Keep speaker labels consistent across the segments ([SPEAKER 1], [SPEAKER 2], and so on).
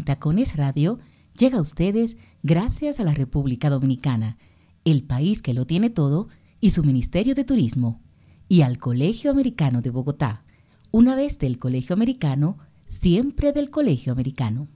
[SPEAKER 1] En Tacones Radio llega a ustedes gracias a la República Dominicana, el país que lo tiene todo, y su Ministerio de Turismo, y al Colegio Americano de Bogotá. Una vez del Colegio Americano, siempre del Colegio Americano.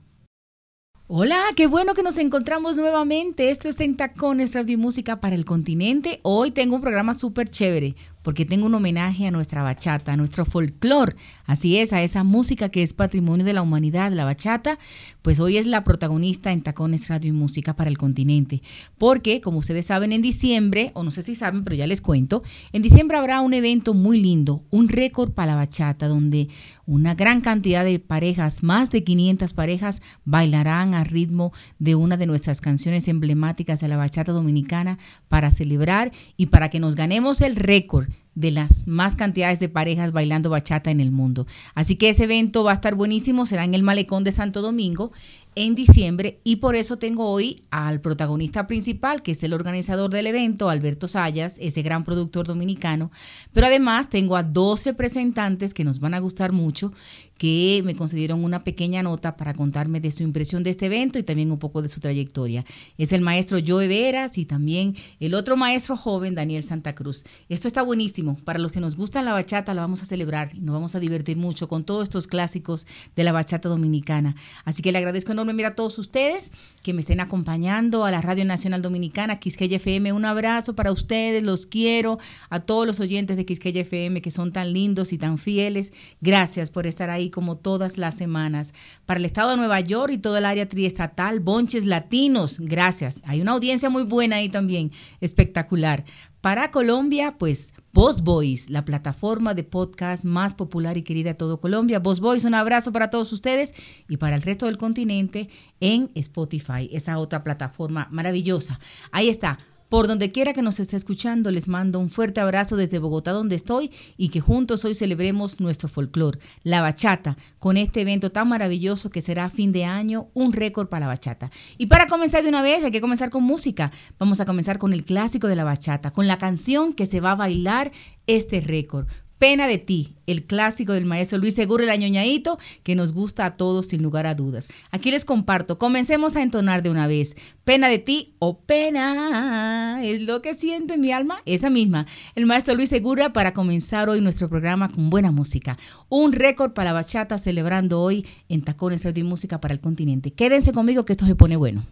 [SPEAKER 1] Hola, qué bueno que nos encontramos nuevamente. Esto es en Tacones Radio y Música para el Continente. Hoy tengo un programa súper chévere porque tengo un homenaje a nuestra bachata, a nuestro folclore. Así es, a esa música que es patrimonio de la humanidad, la bachata, pues hoy es la protagonista en Tacones Radio y Música para el Continente. Porque, como ustedes saben, en diciembre, o no sé si saben, pero ya les cuento, en diciembre habrá un evento muy lindo, un récord para la bachata, donde una gran cantidad de parejas, más de 500 parejas, bailarán al ritmo de una de nuestras canciones emblemáticas de la bachata dominicana para celebrar y para que nos ganemos el récord de las más cantidades de parejas bailando bachata en el mundo. Así que ese evento va a estar buenísimo, será en el Malecón de Santo Domingo en diciembre y por eso tengo hoy al protagonista principal, que es el organizador del evento, Alberto Sayas, ese gran productor dominicano, pero además tengo a 12 representantes que nos van a gustar mucho, que me concedieron una pequeña nota para contarme de su impresión de este evento y también un poco de su trayectoria. Es el maestro Joe Veras y también el otro maestro joven, Daniel Santa Cruz. Esto está buenísimo. Para los que nos gustan la bachata, la vamos a celebrar y nos vamos a divertir mucho con todos estos clásicos de la bachata dominicana. Así que le agradezco enormemente a todos ustedes que me estén acompañando a la Radio Nacional Dominicana, Quisqueya FM. Un abrazo para ustedes, los quiero, a todos los oyentes de Quisqueya FM que son tan lindos y tan fieles. Gracias por estar ahí como todas las semanas. Para el estado de Nueva York y todo el área triestatal, Bonches Latinos, gracias. Hay una audiencia muy buena ahí también, espectacular. Para Colombia, pues Voz Voice, la plataforma de podcast más popular y querida de todo Colombia. Voz Voice, un abrazo para todos ustedes y para el resto del continente en Spotify, esa otra plataforma maravillosa. Ahí está. Por donde quiera que nos esté escuchando, les mando un fuerte abrazo desde Bogotá donde estoy y que juntos hoy celebremos nuestro folclore, la bachata, con este evento tan maravilloso que será fin de año, un récord para la bachata. Y para comenzar de una vez, hay que comenzar con música. Vamos a comenzar con el clásico de la bachata, con la canción que se va a bailar este récord. Pena de ti, el clásico del maestro Luis Seguro, el añoñadito, que nos gusta a todos sin lugar a dudas. Aquí les comparto, comencemos a entonar de una vez. Pena de ti o pena es lo que siento en mi alma, esa misma. El maestro Luis Segura para comenzar hoy nuestro programa con buena música. Un récord para la bachata celebrando hoy en Tacones Radio y Música para el continente. Quédense conmigo que esto se pone bueno.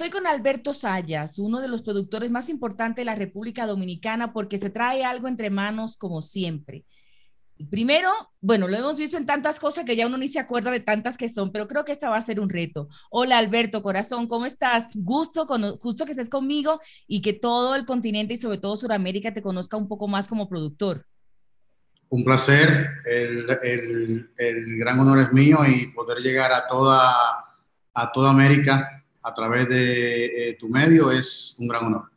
[SPEAKER 1] Estoy con Alberto Sayas, uno de los productores más importantes de la República Dominicana, porque se trae algo entre manos como siempre. Primero, bueno, lo hemos visto en tantas cosas que ya uno ni se acuerda de tantas que son, pero creo que esta va a ser un reto. Hola Alberto, corazón, ¿cómo estás? Gusto, con, justo que estés conmigo y que todo el continente y sobre todo Sudamérica te conozca un poco más como productor.
[SPEAKER 2] Un placer, el, el gran honor es mío y poder llegar a toda, a toda América a través de eh, tu medio es un gran honor.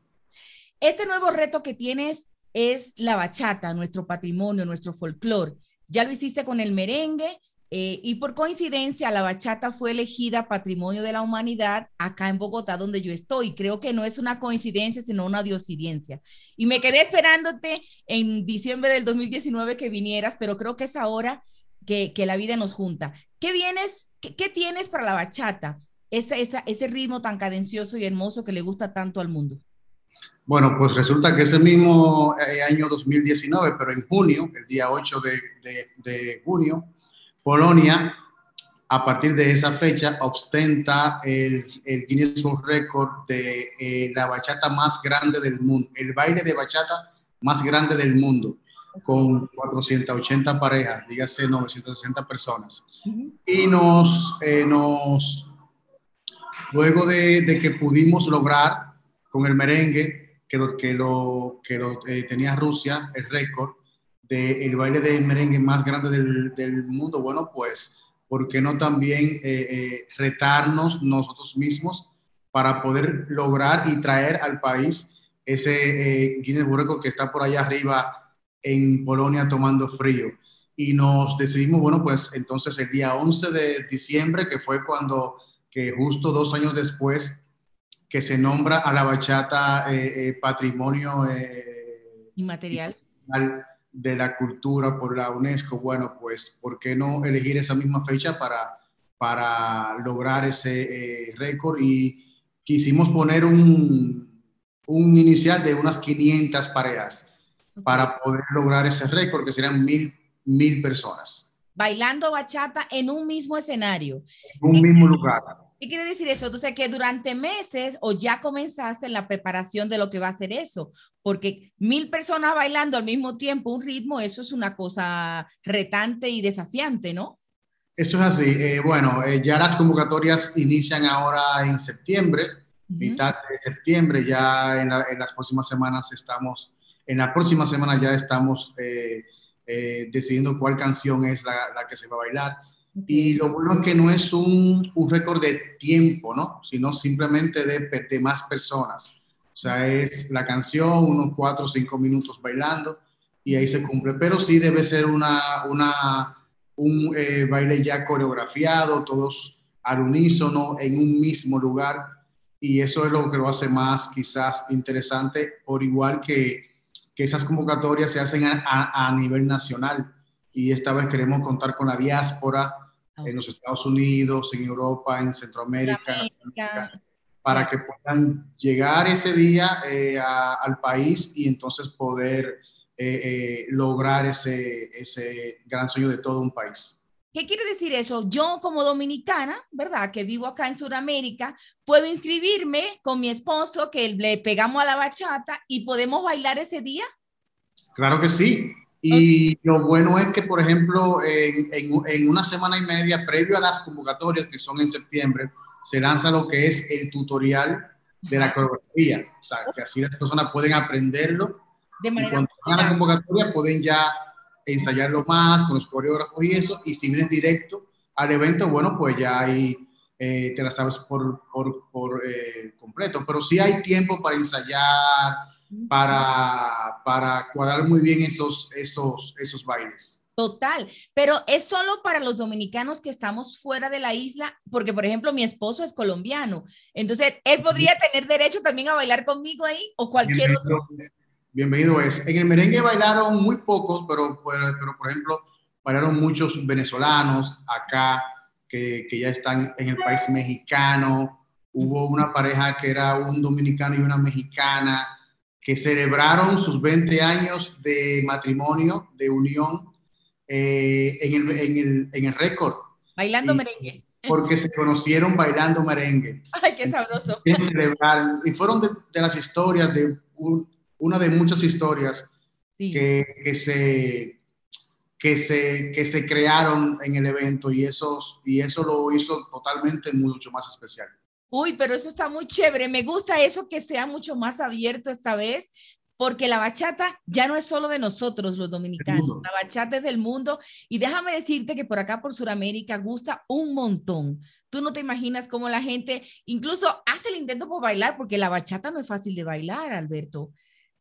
[SPEAKER 1] Este nuevo reto que tienes es la bachata, nuestro patrimonio, nuestro folclore. Ya lo hiciste con el merengue eh, y por coincidencia la bachata fue elegida Patrimonio de la Humanidad acá en Bogotá, donde yo estoy. Creo que no es una coincidencia, sino una diosidencia. Y me quedé esperándote en diciembre del 2019 que vinieras, pero creo que es ahora que, la vida nos junta. ¿Qué vienes, qué tienes para la bachata? Ese, ritmo tan cadencioso y hermoso que le gusta tanto al mundo?
[SPEAKER 2] Bueno, pues resulta que ese mismo eh, año 2019, pero en junio, el día 8 de, junio, Polonia, a partir de esa fecha, ostenta el, el Guinness World Record de eh, la bachata más grande del mundo, el baile de bachata más grande del mundo, con 480 parejas, dígase 960 personas. Y nos, eh, nos Luego de, que pudimos lograr con el merengue, que lo, que lo, que lo eh, tenía Rusia, el récord del baile de merengue más grande del, del, mundo, bueno, pues, ¿por qué no también eh, eh, retarnos nosotros mismos para poder lograr y traer al país ese Guinness Record que está por allá arriba en Polonia tomando frío? Y nos decidimos, bueno, pues entonces el día 11 de diciembre, que fue cuando que justo dos años después que se nombra a la bachata eh, eh, patrimonio
[SPEAKER 1] eh, inmaterial
[SPEAKER 2] de la cultura por la UNESCO, bueno, pues, ¿por qué no elegir esa misma fecha para, para lograr ese récord? Y quisimos poner un, un inicial de unas 500 parejas para poder lograr ese récord, que serían mil, mil personas.
[SPEAKER 1] Bailando bachata en un mismo escenario.
[SPEAKER 2] En un mismo lugar.
[SPEAKER 1] ¿Qué quiere decir eso? Entonces, que durante meses o ya comenzaste en la preparación de lo que va a ser eso, porque mil personas bailando al mismo tiempo, un ritmo, eso es una cosa retante y desafiante, ¿no?
[SPEAKER 2] Eso es así. Eh, bueno, eh, ya las convocatorias inician ahora en septiembre, mitad de septiembre, ya en, las próximas semanas estamos, en la próxima semana ya estamos eh, decidiendo cuál canción es la, la que se va a bailar y lo bueno es que no es un, un récord de tiempo, ¿no? Sino simplemente de, de, más personas. O sea, es la canción, unos cuatro o cinco minutos bailando y ahí se cumple. Pero sí debe ser una, una, un eh, baile ya coreografiado, todos al unísono, en un mismo lugar. Y eso es lo que lo hace más quizás interesante, por igual que, que esas convocatorias se hacen a, nivel nacional. Y esta vez queremos contar con la diáspora, en los Estados Unidos, en Europa, en Centroamérica, para que puedan llegar ese día eh, al país y entonces poder eh, eh, lograr ese, ese gran sueño de todo un país.
[SPEAKER 1] ¿Qué quiere decir eso? Yo como dominicana, ¿verdad? Que vivo acá en Sudamérica, puedo inscribirme con mi esposo, que le pegamos a la bachata y podemos bailar ese día.
[SPEAKER 2] Claro que sí. Y lo bueno es que, por ejemplo, en, en, una semana y media, previo a las convocatorias, que son en septiembre, se lanza lo que es el tutorial de la coreografía. O sea, que así las personas pueden aprenderlo. De y cuando van a la convocatoria pueden ya ensayarlo más con los coreógrafos y eso. Y si vienes directo al evento, bueno, pues ya ahí eh, te la sabes por, por, por eh, completo. Pero sí hay tiempo para ensayar, para, para cuadrar muy bien esos, esos, esos bailes.
[SPEAKER 1] Total, pero es solo para los dominicanos que estamos fuera de la isla, porque por ejemplo mi esposo es colombiano, entonces él podría tener derecho también a bailar conmigo ahí o cualquier
[SPEAKER 2] bienvenido,
[SPEAKER 1] otro.
[SPEAKER 2] Bienvenido es. En el merengue bailaron muy pocos, pero, pero, por ejemplo bailaron muchos venezolanos acá que, que ya están en el país mexicano. Hubo una pareja que era un dominicano y una mexicana que celebraron sus 20 años de matrimonio, de unión, eh, en, el, en, el, en el récord.
[SPEAKER 1] Bailando merengue.
[SPEAKER 2] porque se conocieron bailando merengue.
[SPEAKER 1] Ay, qué sabroso.
[SPEAKER 2] Y fueron de, las historias, de una de muchas historias que, que, se, que, se, que se crearon en el evento y eso, y eso lo hizo totalmente mucho más especial.
[SPEAKER 1] Uy, pero eso está muy chévere. Me gusta eso que sea mucho más abierto esta vez, porque la bachata ya no es solo de nosotros los dominicanos, la bachata es del mundo y déjame decirte que por acá por Sudamérica gusta un montón. Tú no te imaginas cómo la gente incluso hace el intento por bailar, porque la bachata no es fácil de bailar, Alberto.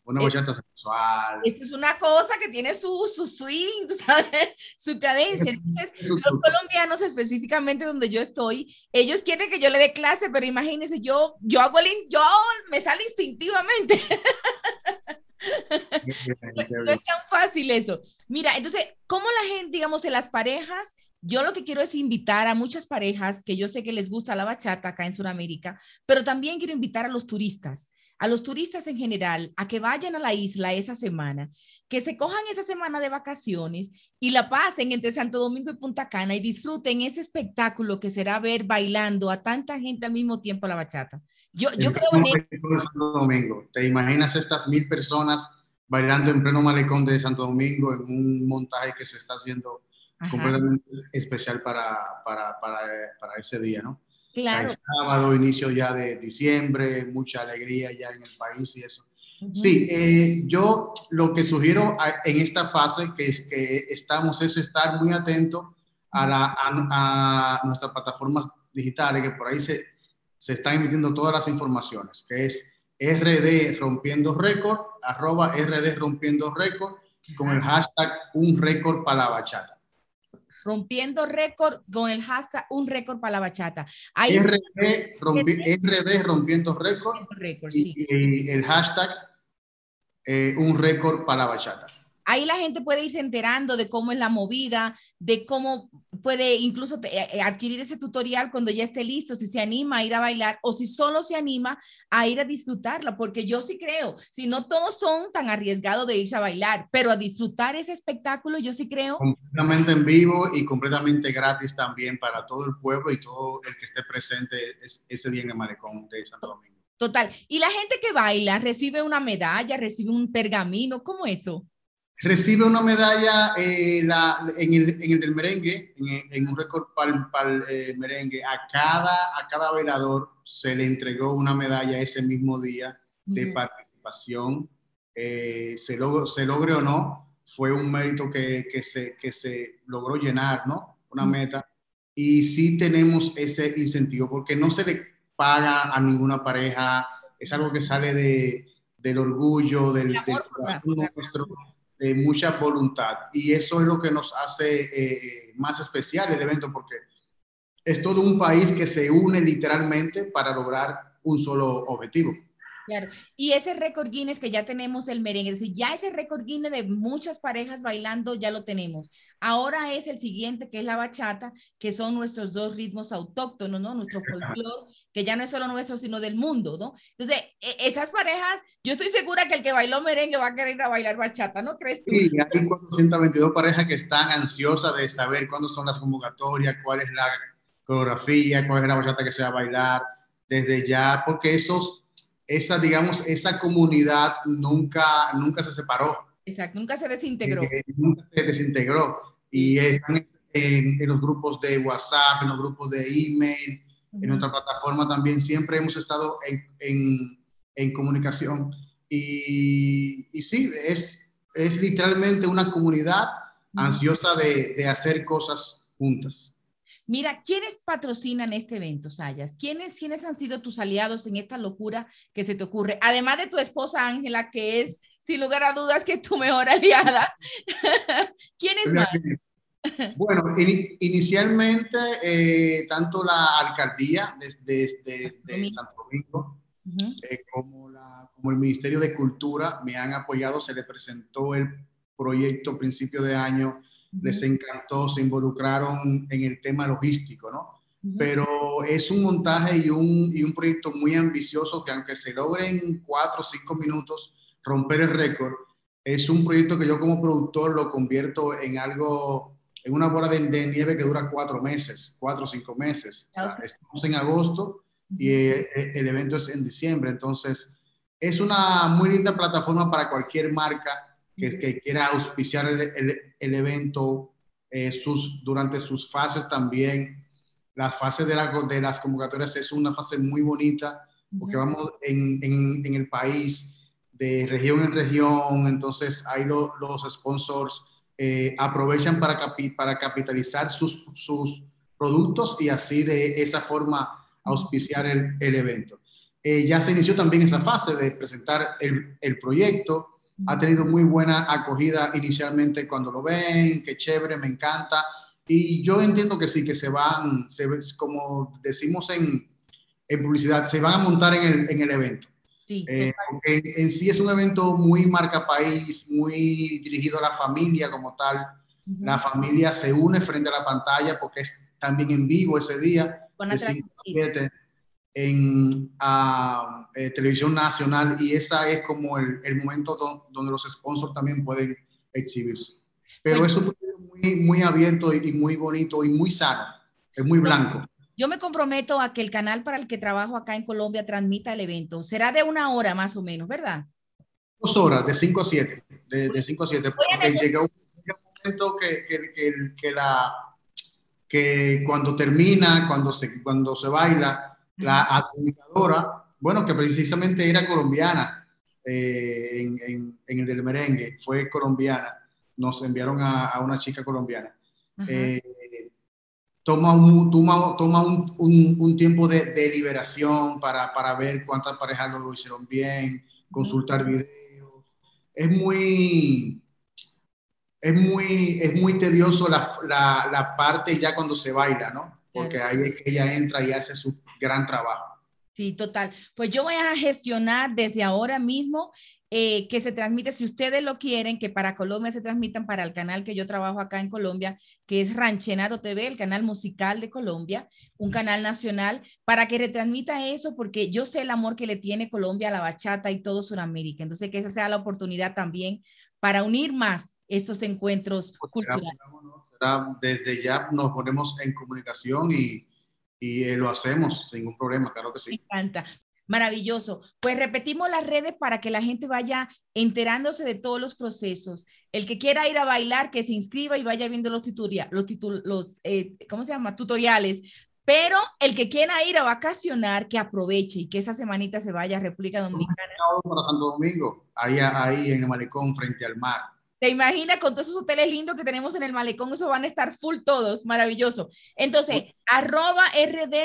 [SPEAKER 2] Una bachata sexual.
[SPEAKER 1] Esto es una cosa que tiene su, su swing, ¿sabes? su cadencia. Entonces, los colombianos específicamente donde yo estoy, ellos quieren que yo le dé clase, pero imagínense, yo, yo hago el, yo me sale instintivamente. no es tan fácil eso. Mira, entonces, ¿cómo la gente, digamos, en las parejas, yo lo que quiero es invitar a muchas parejas que yo sé que les gusta la bachata acá en Sudamérica, pero también quiero invitar a los turistas a los turistas en general a que vayan a la isla esa semana, que se cojan esa semana de vacaciones y la pasen entre Santo Domingo y Punta Cana y disfruten ese espectáculo que será ver bailando a tanta gente al mismo tiempo la bachata. Yo, yo creo
[SPEAKER 2] en Santo Domingo. ¿Te imaginas estas mil personas bailando en pleno malecón de Santo Domingo en un montaje que se está haciendo completamente especial para, para, para, para ese día, ¿no?
[SPEAKER 1] Claro.
[SPEAKER 2] sábado, inicio ya de diciembre, mucha alegría ya en el país y eso. Sí, eh, yo lo que sugiero en esta fase que, es, que estamos es estar muy atentos a, la, a, nuestras plataformas digitales, que por ahí se, se están emitiendo todas las informaciones, que es RD Rompiendo Récord, arroba RD Rompiendo Récord, con el hashtag Un Récord para la Bachata
[SPEAKER 1] rompiendo récord con el hashtag un récord para la bachata.
[SPEAKER 2] RD, rompiendo récord, y, el hashtag eh, un récord para la bachata.
[SPEAKER 1] Ahí la gente puede irse enterando de cómo es la movida, de cómo puede incluso eh, adquirir ese tutorial cuando ya esté listo, si se anima a ir a bailar o si solo se anima a ir a disfrutarla, porque yo sí creo, si no todos son tan arriesgados de irse a bailar, pero a disfrutar ese espectáculo, yo sí creo.
[SPEAKER 2] Completamente en vivo y completamente gratis también para todo el pueblo y todo el que esté presente ese día en el malecón de Santo Domingo.
[SPEAKER 1] Total. Y la gente que baila recibe una medalla, recibe un pergamino, ¿cómo eso?
[SPEAKER 2] Recibe una medalla eh, la, en, el, en, el, del merengue, en, un récord para el eh, merengue. A cada, a cada bailador se le entregó una medalla ese mismo día de participación. Eh, se, log se logre o no, fue un mérito que, que, se, que se logró llenar, ¿no? Una meta. Y sí tenemos ese incentivo, porque no se le paga a ninguna pareja, es algo que sale de, del orgullo, del, del nuestro de mucha voluntad. Y eso es lo que nos hace eh, más especial el evento, porque es todo un país que se une literalmente para lograr un solo objetivo.
[SPEAKER 1] Claro, y ese récord Guinness que ya tenemos del merengue, es decir, ya ese récord Guinness de muchas parejas bailando ya lo tenemos. Ahora es el siguiente, que es la bachata, que son nuestros dos ritmos autóctonos, ¿no? Nuestro folclore que ya no es solo nuestro, sino del mundo, ¿no? Entonces, e, esas parejas, yo estoy segura que el que bailó merengue va a querer ir a bailar bachata, ¿no crees tú?
[SPEAKER 2] Sí, hay 422 parejas que están ansiosas de saber cuándo son las convocatorias, cuál es la coreografía, cuál es la bachata que se va a bailar, desde ya, porque esos, esa, digamos, esa comunidad nunca, nunca se separó.
[SPEAKER 1] Exacto, nunca se desintegró.
[SPEAKER 2] Eh, nunca se desintegró. Y están en, en los grupos de WhatsApp, en los grupos de email, en nuestra plataforma también siempre hemos estado en, en, en comunicación. Y, y, sí, es, es literalmente una comunidad ansiosa de, de, hacer cosas juntas.
[SPEAKER 1] Mira, ¿quiénes patrocinan este evento, Sayas? ¿Quiénes, ¿Quiénes han sido tus aliados en esta locura que se te ocurre? Además de tu esposa Ángela, que es, sin lugar a dudas, que es tu mejor aliada. ¿Quiénes más?
[SPEAKER 2] Bueno, inicialmente eh, tanto la alcaldía desde, Santo Domingo eh, como, el Ministerio de Cultura me han apoyado, se le presentó el proyecto principio de año, les encantó, se involucraron en el tema logístico, ¿no? Pero es un montaje y un, y un proyecto muy ambicioso que aunque se logre en cuatro o cinco minutos romper el récord, es un proyecto que yo como productor lo convierto en algo en una bola de, nieve que dura cuatro meses, cuatro o cinco meses. O sea, estamos en agosto y eh, eh, el evento es en diciembre. Entonces, es una muy linda plataforma para cualquier marca que, que quiera auspiciar el, el, evento eh, sus, durante sus fases también. Las fases de, la, de, las convocatorias es una fase muy bonita porque vamos en, en, en, el país de región en región, entonces ahí los sponsors eh, aprovechan para, para capitalizar sus, sus productos y así de esa forma auspiciar el, el evento. Eh, ya se inició también esa fase de presentar el, el, proyecto. Ha tenido muy buena acogida inicialmente cuando lo ven, qué chévere, me encanta. Y yo entiendo que sí, que se van, se, como decimos en, en publicidad, se van a montar en el, en el evento. Sí, eh, en sí es un evento muy marca país, muy dirigido a la familia como tal. La familia se une frente a la pantalla porque es también en vivo ese día, de 5 7 en eh, televisión nacional y esa es como el, el momento donde los sponsors también pueden exhibirse. Pero es muy, muy abierto y muy bonito y muy sano, es muy blanco.
[SPEAKER 1] Yo me comprometo a que el canal para el que trabajo acá en Colombia transmita el evento. Será de una hora más o menos, ¿verdad?
[SPEAKER 2] Dos horas, de 5 a 7. De 5 a 7. Porque llega un momento que, que, que, la, que cuando termina, cuando se, cuando se baila, la adjudicadora, bueno, que precisamente era colombiana eh, en, en, el del merengue, fue colombiana, nos enviaron a, una chica colombiana. Eh, toma un, toma, toma un, un, tiempo de, de liberación para, para, ver cuántas parejas lo hicieron bien, consultar videos. Es muy, es muy, es muy tedioso la, la, la, parte ya cuando se baila, ¿no? Porque ahí es que ella entra y hace su gran trabajo.
[SPEAKER 1] Sí, total. Pues yo voy a gestionar desde ahora mismo eh, que se transmite, si ustedes lo quieren, que para Colombia se transmitan para el canal que yo trabajo acá en Colombia, que es Ranchenato TV, el canal musical de Colombia, un canal nacional, para que retransmita eso, porque yo sé el amor que le tiene Colombia a la bachata y todo Sudamérica. Entonces, que esa sea la oportunidad también para unir más estos encuentros pues culturales.
[SPEAKER 2] Desde ya nos ponemos en comunicación y y eh, lo hacemos sin ningún problema, claro que sí.
[SPEAKER 1] Me encanta. Maravilloso. Pues repetimos las redes para que la gente vaya enterándose de todos los procesos. El que quiera ir a bailar, que se inscriba y vaya viendo los, los, los eh, ¿cómo se llama? Tutoriales. Pero el que quiera ir a vacacionar, que aproveche y que esa semanita se vaya a República Dominicana.
[SPEAKER 2] Para Santo Domingo, ahí, ahí en el malecón frente al mar.
[SPEAKER 1] ¿Te imaginas con todos esos hoteles lindos que tenemos en el malecón? Eso van a estar full todos, maravilloso. Entonces, arroba RD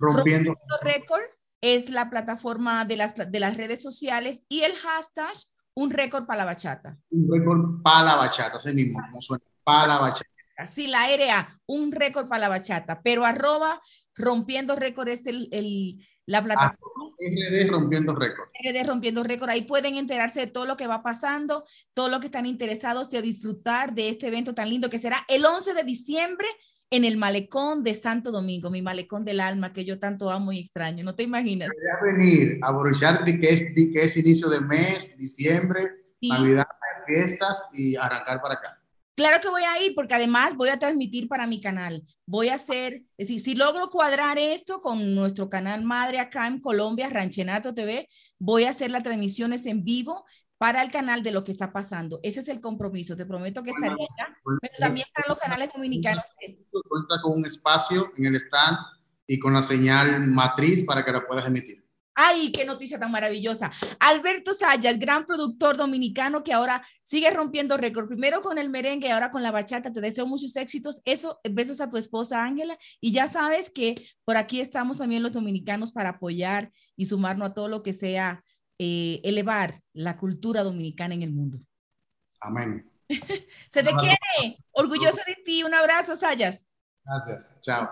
[SPEAKER 2] rompiendo,
[SPEAKER 1] récord es la plataforma de las, de las redes sociales y el hashtag un récord para la bachata.
[SPEAKER 2] Un récord para la bachata, ese mismo, como suena, para la bachata.
[SPEAKER 1] Sí, la RA, un récord para la bachata, pero arroba rompiendo récord es el, el, la plataforma.
[SPEAKER 2] RD Rompiendo Récord.
[SPEAKER 1] RD Rompiendo Récord. Ahí pueden enterarse de todo lo que va pasando, todo lo que están interesados y a disfrutar de este evento tan lindo que será el 11 de diciembre en el malecón de Santo Domingo, mi malecón del alma que yo tanto amo y extraño. ¿No te imaginas?
[SPEAKER 2] Voy a venir a aprovechar que es, que es inicio de mes, diciembre, Navidad, fiestas y arrancar para acá.
[SPEAKER 1] Claro que voy a ir porque además voy a transmitir para mi canal. Voy a hacer, es decir, si logro cuadrar esto con nuestro canal madre acá en Colombia, Ranchenato TV, voy a hacer las transmisiones en vivo para el canal de lo que está pasando. Ese es el compromiso. Te prometo que estaré acá, pero también para los canales dominicanos.
[SPEAKER 2] Cuenta con un espacio en el stand y con la señal matriz para que la puedas emitir.
[SPEAKER 1] ¡Ay, qué noticia tan maravillosa! Alberto Sayas, gran productor dominicano que ahora sigue rompiendo récord. Primero con el merengue, y ahora con la bachata. Te deseo muchos éxitos. Eso, besos a tu esposa Ángela. Y ya sabes que por aquí estamos también los dominicanos para apoyar y sumarnos a todo lo que sea eh, elevar la cultura dominicana en el mundo.
[SPEAKER 2] Amén.
[SPEAKER 1] Se te quiere. Orgullosa de ti. Un abrazo, Sayas.
[SPEAKER 2] Gracias. Chao.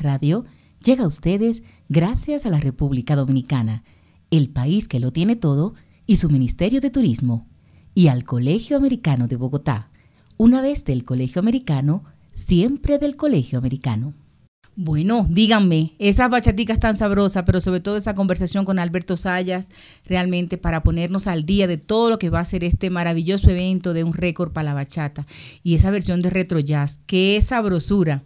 [SPEAKER 3] Radio llega a ustedes gracias a la República Dominicana, el país que lo tiene todo, y su Ministerio de Turismo, y al Colegio Americano de Bogotá. Una vez del Colegio Americano, siempre del Colegio Americano.
[SPEAKER 1] Bueno, díganme, esas bachaticas tan sabrosas, pero sobre todo esa conversación con Alberto Sayas, realmente para ponernos al día de todo lo que va a ser este maravilloso evento de un récord para la bachata y esa versión de retro jazz, qué sabrosura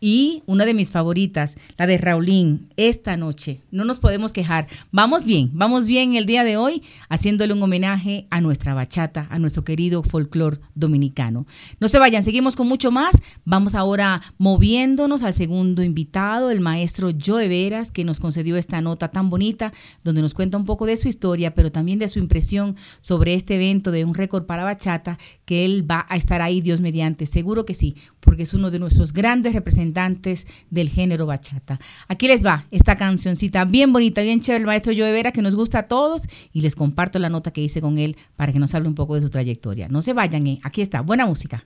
[SPEAKER 4] Y una de mis favoritas, la de Raulín, esta noche. No nos podemos quejar. Vamos bien, vamos bien el día de hoy haciéndole un homenaje a nuestra bachata, a nuestro querido folclor dominicano. No se vayan, seguimos con mucho más. Vamos ahora moviéndonos al segundo invitado, el maestro Joe Veras, que nos concedió esta nota tan bonita, donde nos cuenta un poco de su historia, pero también de su impresión sobre este evento de un récord para bachata, que él va a estar ahí, Dios mediante. Seguro que sí, porque es uno de nuestros grandes representantes del género bachata. Aquí les va esta cancioncita bien bonita, bien chévere, el maestro Joe Vera, que nos gusta a todos, y les comparto la nota que hice con él para que nos hable un poco de su trayectoria. No se vayan, eh. aquí está, buena música.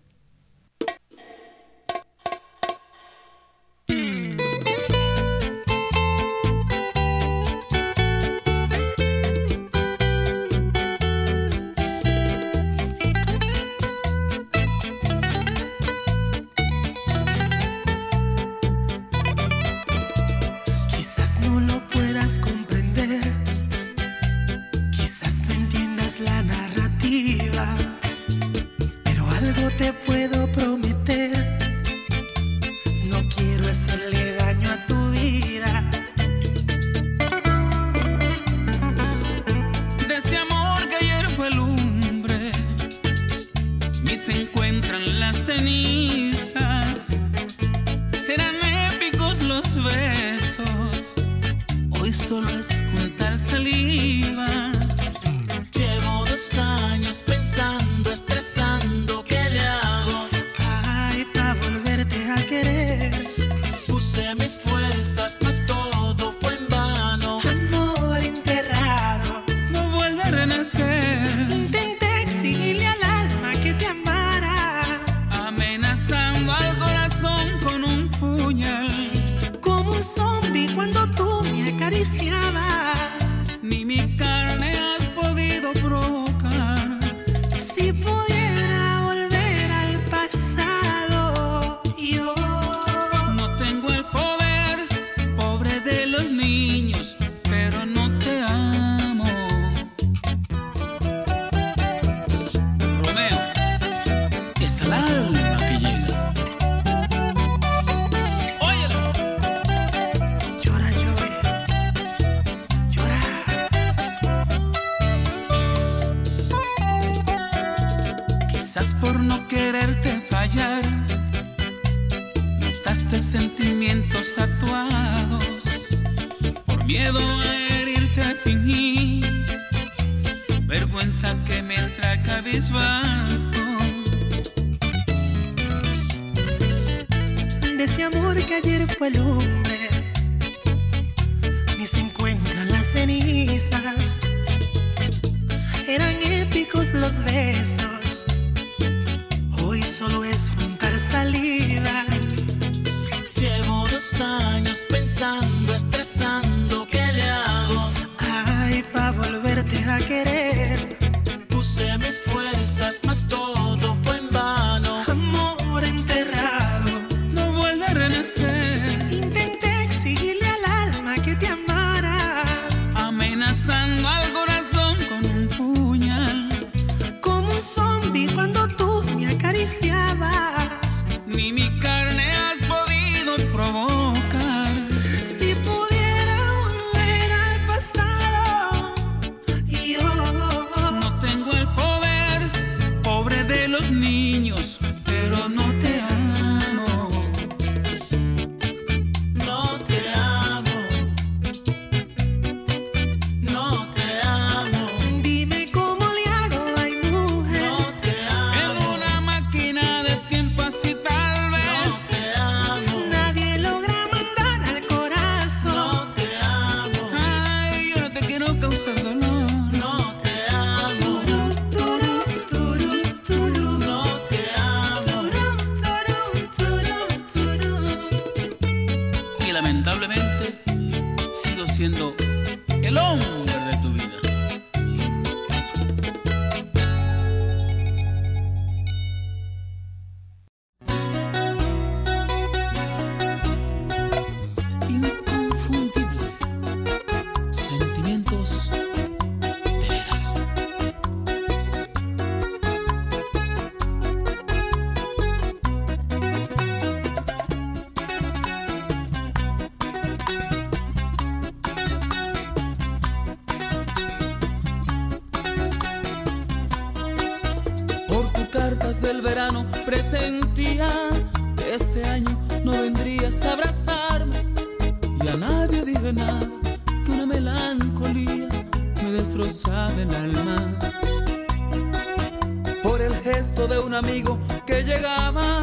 [SPEAKER 4] De un amigo que llegaba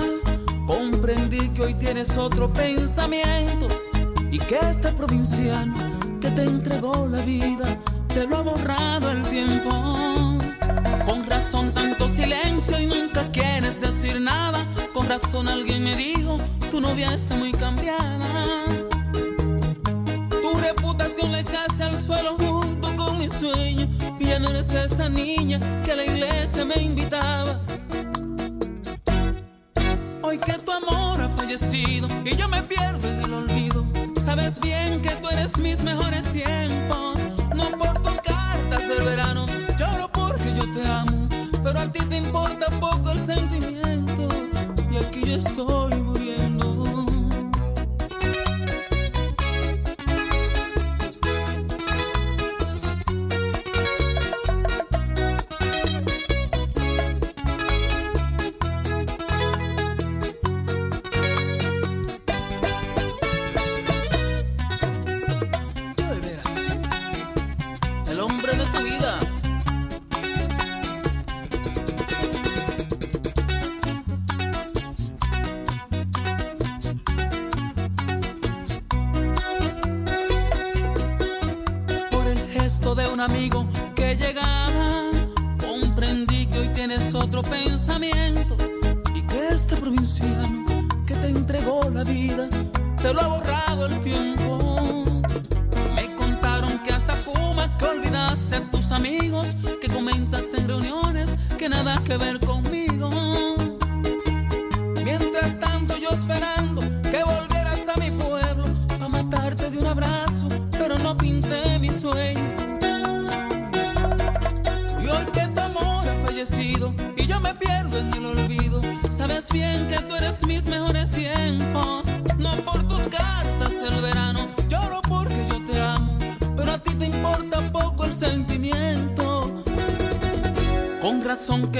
[SPEAKER 4] comprendí que hoy tienes otro pensamiento y que este provinciano que te entregó la vida te lo ha borrado el tiempo. Con razón tanto silencio y nunca quieres decir nada. Con razón alguien me dijo, tu novia está muy cambiada. Tu reputación la echaste al suelo junto con mi sueño. Y ya no eres esa niña que a la iglesia me invitaba. Hoy que tu amor ha fallecido y yo me pierdo en el olvido. Sabes bien que tú eres mis mejores tiempos del verano. Lloro porque yo te amo, pero a ti te importa poco el sentimiento.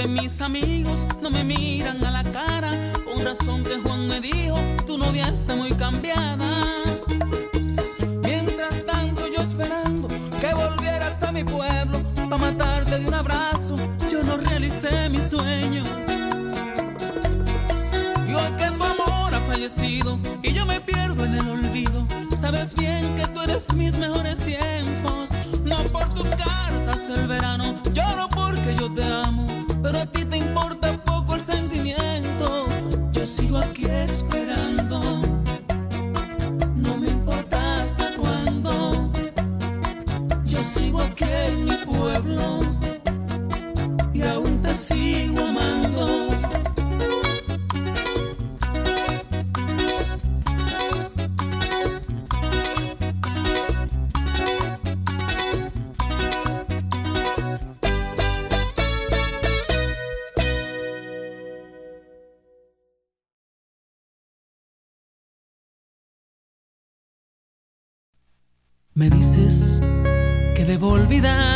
[SPEAKER 4] Me debo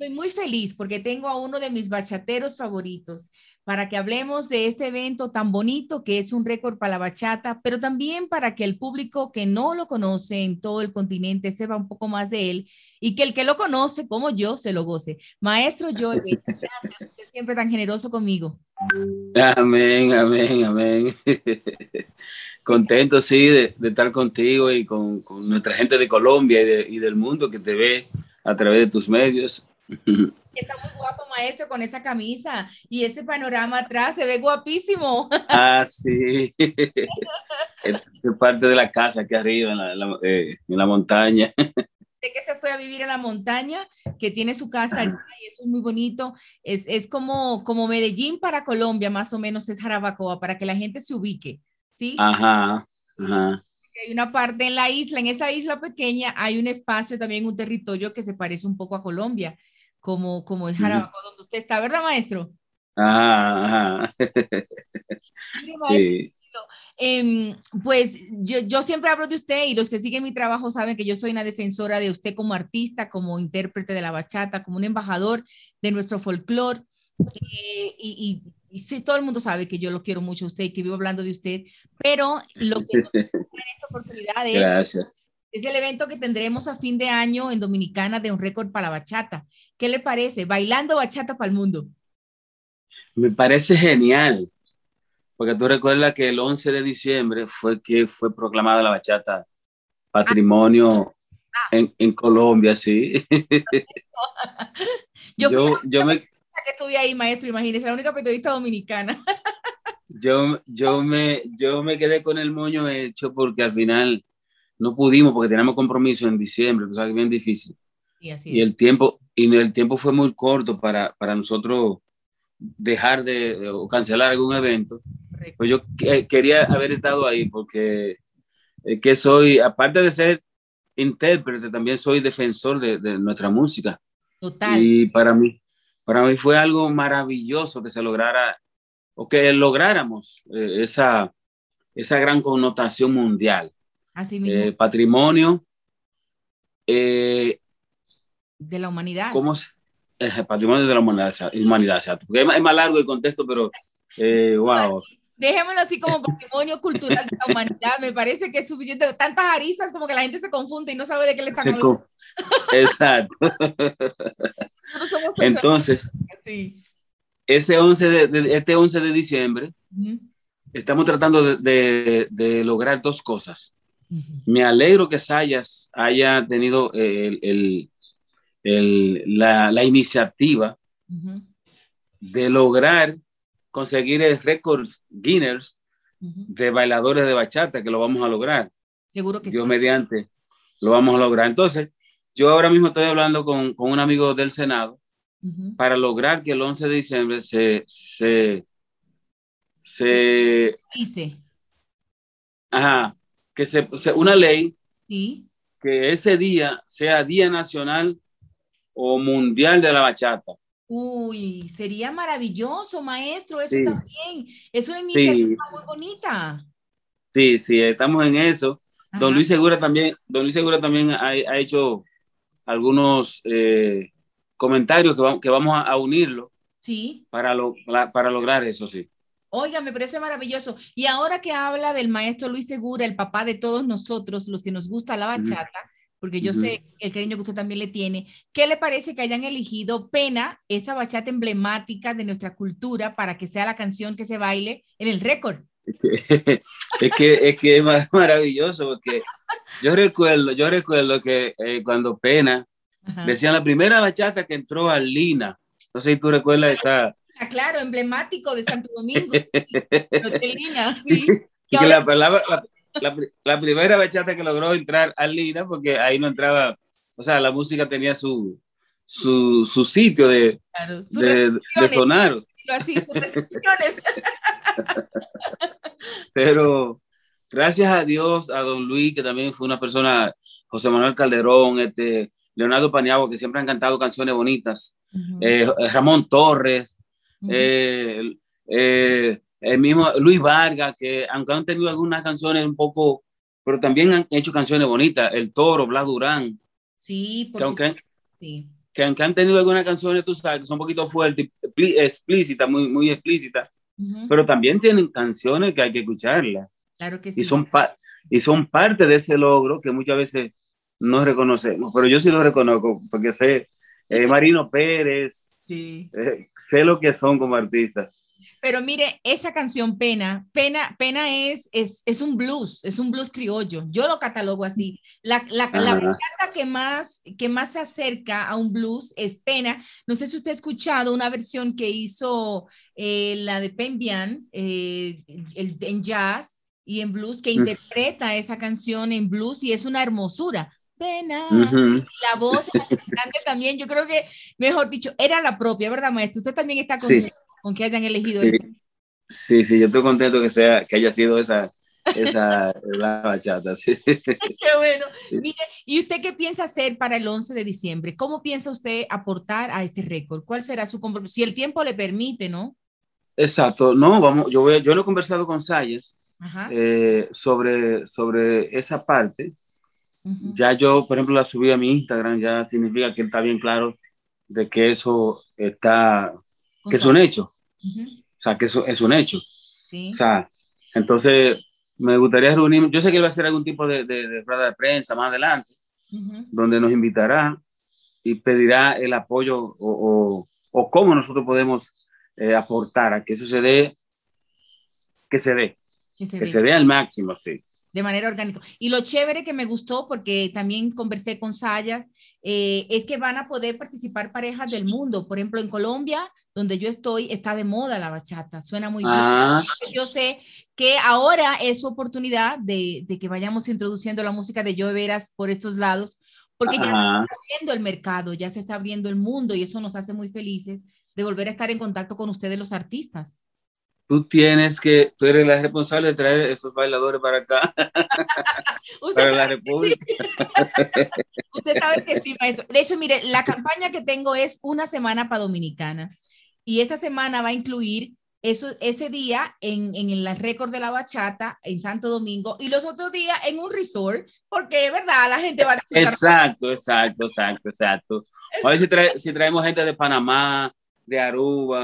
[SPEAKER 1] Estoy muy feliz porque tengo a uno de mis bachateros favoritos para que hablemos de este evento tan bonito que es un récord para la bachata, pero también para que el público que no lo conoce en todo el continente sepa un poco más de él y que el que lo conoce, como yo, se lo goce. Maestro Joey, gracias, usted siempre tan generoso conmigo.
[SPEAKER 5] Amén, amén, amén. Contento, sí, de, de estar contigo y con, con, nuestra gente de Colombia y, de, y, del mundo que te ve a través de tus medios.
[SPEAKER 1] Está muy guapo, maestro, con esa camisa y ese panorama atrás, se ve guapísimo.
[SPEAKER 5] Ah, sí. es parte de la casa aquí arriba, en la, la eh, en la montaña.
[SPEAKER 1] de que se fue a vivir a la montaña, que tiene su casa allá y eso es muy bonito. Es, es como, como Medellín para Colombia, más o menos es Jarabacoa, para que la gente se ubique, ¿sí?
[SPEAKER 5] Ajá, ajá.
[SPEAKER 1] Hay una parte en la isla, en esa isla pequeña hay un espacio, también un territorio que se parece un poco a Colombia, como, como es Jarabacoa, donde usted está, ¿verdad, maestro?
[SPEAKER 5] Ajá.
[SPEAKER 1] Mire, maestro,
[SPEAKER 5] Sí.
[SPEAKER 1] Em, pues yo, yo siempre hablo de usted y los que siguen mi trabajo saben que yo soy una defensora de usted como artista, como intérprete de la bachata, como un embajador de nuestro folclore. Eh, y, y, y sí, todo el mundo sabe que yo lo quiero mucho a usted y que vivo hablando de usted, pero lo que nos en esta oportunidad es,
[SPEAKER 5] Gracias.
[SPEAKER 1] Es el evento que tendremos a fin de año en Dominicana de un récord para la bachata. ¿Qué le parece? Bailando bachata para el mundo.
[SPEAKER 5] Me parece genial, porque tú recuerdas que el 11 de diciembre fue que fue proclamada la bachata patrimonio
[SPEAKER 1] Ah.
[SPEAKER 5] en, en Colombia, sí.
[SPEAKER 1] Yo,
[SPEAKER 5] Yo, yo, me,
[SPEAKER 1] que estuve ahí, maestro, imagínese, la única periodista dominicana.
[SPEAKER 5] yo, yo, me, yo me quedé con el moño hecho porque al final no pudimos porque teníamos compromiso en diciembre, tú sabes, bien difícil.
[SPEAKER 1] Y así
[SPEAKER 5] Y
[SPEAKER 1] es.
[SPEAKER 5] el tiempo, y el tiempo fue muy corto para, para nosotros dejar de o cancelar algún evento.
[SPEAKER 1] Correcto.
[SPEAKER 5] Pues yo que- quería haber estado ahí porque es que soy, aparte de ser intérprete, también soy defensor de, de nuestra música.
[SPEAKER 1] Total.
[SPEAKER 5] Y para mí, para mí fue algo maravilloso que se lograra o que lográramos eh, esa, esa gran connotación mundial.
[SPEAKER 1] Así mismo,
[SPEAKER 5] Eh, patrimonio, eh,
[SPEAKER 1] de la humanidad.
[SPEAKER 5] ¿cómo se? eh, patrimonio de la humanidad, humanidad exacto. Porque es, más, largo el contexto, pero eh, wow.
[SPEAKER 1] Dejémoslo así como patrimonio cultural de la humanidad. Me parece que es suficiente. Tantas aristas como que la gente se confunde y no sabe de qué le están hablando.
[SPEAKER 5] Exacto. Entonces,
[SPEAKER 1] así.
[SPEAKER 5] ese 11 de, de- este 11 de diciembre,
[SPEAKER 1] Ujú,
[SPEAKER 5] estamos tratando de, de- de lograr dos cosas. Me alegro que Sayas haya tenido el- el- el- la, la iniciativa de lograr conseguir el récord Guinness de bailadores de bachata, que lo vamos a lograr.
[SPEAKER 1] Seguro que
[SPEAKER 5] Dios
[SPEAKER 1] sí.
[SPEAKER 5] mediante, lo vamos a lograr. Entonces, yo ahora mismo estoy hablando con, con un amigo del Senado para lograr que el 11 de diciembre se, se, se,
[SPEAKER 1] Dice,
[SPEAKER 5] ajá, que se, una ley
[SPEAKER 1] sí.
[SPEAKER 5] que ese día sea Día Nacional o Mundial de la Bachata.
[SPEAKER 1] Uy, sería maravilloso, maestro, eso
[SPEAKER 5] Sí.
[SPEAKER 1] también. Es una iniciativa muy bonita.
[SPEAKER 5] Sí, sí, estamos en eso. Don. Luis Segura también, Don Luis Segura también ha, ha hecho algunos eh, comentarios que, va- que vamos a, a unirlo
[SPEAKER 1] Sí,
[SPEAKER 5] para, lo- para lograr eso, sí.
[SPEAKER 1] Oiga, me parece maravilloso. Y ahora que habla del maestro Luis Segura, el papá de todos nosotros, los que nos gusta la bachata, porque yo
[SPEAKER 5] Ujú.
[SPEAKER 1] sé el cariño que usted también le tiene, ¿qué le parece que hayan elegido Pena, esa bachata emblemática de nuestra cultura, para que sea la canción que se baile en el récord?
[SPEAKER 5] Es que, es que es que es mar- maravilloso porque yo recuerdo, yo recuerdo que eh, cuando Pena
[SPEAKER 1] Ajá.
[SPEAKER 5] decían la primera bachata que entró a Lina, no sé si tú recuerdas esa,
[SPEAKER 1] Ah, claro, emblemático de Santo Domingo, sí, sí.
[SPEAKER 5] y la, palabra- la, la la primera bachata que logró entrar a Lina porque ahí no entraba, o sea, la música tenía su, su, su sitio de,
[SPEAKER 1] Claro,
[SPEAKER 5] de, de sonar,
[SPEAKER 1] así, sus
[SPEAKER 5] pero gracias a Dios, a don Luis, que también fue una persona, José Manuel Calderón, este, Leonardo Paniagua, que siempre han cantado canciones bonitas,
[SPEAKER 1] Ujú,
[SPEAKER 5] eh, Ramón Torres, eh, eh, el mismo Luis Vargas, que aunque han tenido algunas canciones un poco, pero también han hecho canciones bonitas, El Toro, Blas Durán,
[SPEAKER 1] Sí, por
[SPEAKER 5] que aunque,
[SPEAKER 1] sí.
[SPEAKER 5] que aunque han tenido algunas canciones, tú sabes, que son un poquito fuertes, explícitas, muy, muy explícitas, pero también tienen canciones que hay que escucharlas
[SPEAKER 1] Claro que sí.
[SPEAKER 5] y son, y son parte de ese logro que muchas veces no reconocemos, pero yo sí lo reconozco porque sé, eh, Marino Pérez,
[SPEAKER 1] Sí.
[SPEAKER 5] eh, sé lo que son como artistas.
[SPEAKER 1] Pero mire, esa canción Pena, Pena, Pena es, es, es un blues, es un blues criollo. Yo lo catalogo así. La, la, la bachata que más, que más se acerca a un blues es Pena. No sé si usted ha escuchado una versión que hizo eh, la de Pembian eh, en jazz y en blues, que interpreta esa canción en blues y es una hermosura. Pena, la voz también, yo creo que, mejor dicho, era la propia, ¿verdad, maestro? Usted también está
[SPEAKER 5] Sí.
[SPEAKER 1] contento con que hayan elegido
[SPEAKER 5] Sí.
[SPEAKER 1] esta.
[SPEAKER 5] Sí, sí, yo estoy contento que sea, que haya sido esa, esa la bachata. Sí.
[SPEAKER 1] Qué bueno. Mire, ¿y usted qué piensa hacer para el 11 de diciembre? ¿Cómo piensa usted aportar a este récord? ¿Cuál será su compromiso? Si el tiempo le permite, ¿no?
[SPEAKER 5] Exacto, no, vamos, yo, voy, yo lo he conversado con
[SPEAKER 1] Ajá.
[SPEAKER 5] eh, sobre, sobre esa parte.
[SPEAKER 1] Ujú.
[SPEAKER 5] Ya yo, por ejemplo, la subí a mi Instagram, ya significa que está bien claro de que eso está, que es un hecho,
[SPEAKER 1] Ujú,
[SPEAKER 5] o sea, que eso es un hecho.
[SPEAKER 1] Sí.
[SPEAKER 5] O sea, entonces me gustaría reunirme, yo sé que él va a hacer algún tipo de, de, de rueda de prensa más adelante,
[SPEAKER 1] ujú.
[SPEAKER 5] donde nos invitará y pedirá el apoyo o, o, o cómo nosotros podemos eh, aportar a que eso se dé, que se dé,
[SPEAKER 1] Que se
[SPEAKER 5] que
[SPEAKER 1] dé.
[SPEAKER 5] se dé al máximo, sí.
[SPEAKER 1] De manera orgánica. Y lo chévere que me gustó, porque también conversé con Sayas, eh, es que van a poder participar parejas del mundo. Por ejemplo, en Colombia, donde yo estoy, está de moda la bachata, suena muy bien.
[SPEAKER 5] Ah,
[SPEAKER 1] Yo sé que ahora es su oportunidad de, de que vayamos introduciendo la música de Joe Veras por estos lados, porque ya se está abriendo el mercado, ya se está abriendo el mundo y eso nos hace muy felices de volver a estar en contacto con ustedes los artistas.
[SPEAKER 5] Tú tienes que, tú eres la responsable de traer esos bailadores para acá,
[SPEAKER 1] Usted
[SPEAKER 5] para la República.
[SPEAKER 1] usted sabe que estima esto. De hecho, mire, la campaña que tengo es una semana para Dominicana y esta semana va a incluir eso, ese día en, en el récord de la bachata en Santo Domingo y los otros días en un resort, porque es verdad, la gente va a.
[SPEAKER 5] Exacto, exacto, exacto, exacto. A ver si, trae- si traemos gente de Panamá, de Aruba,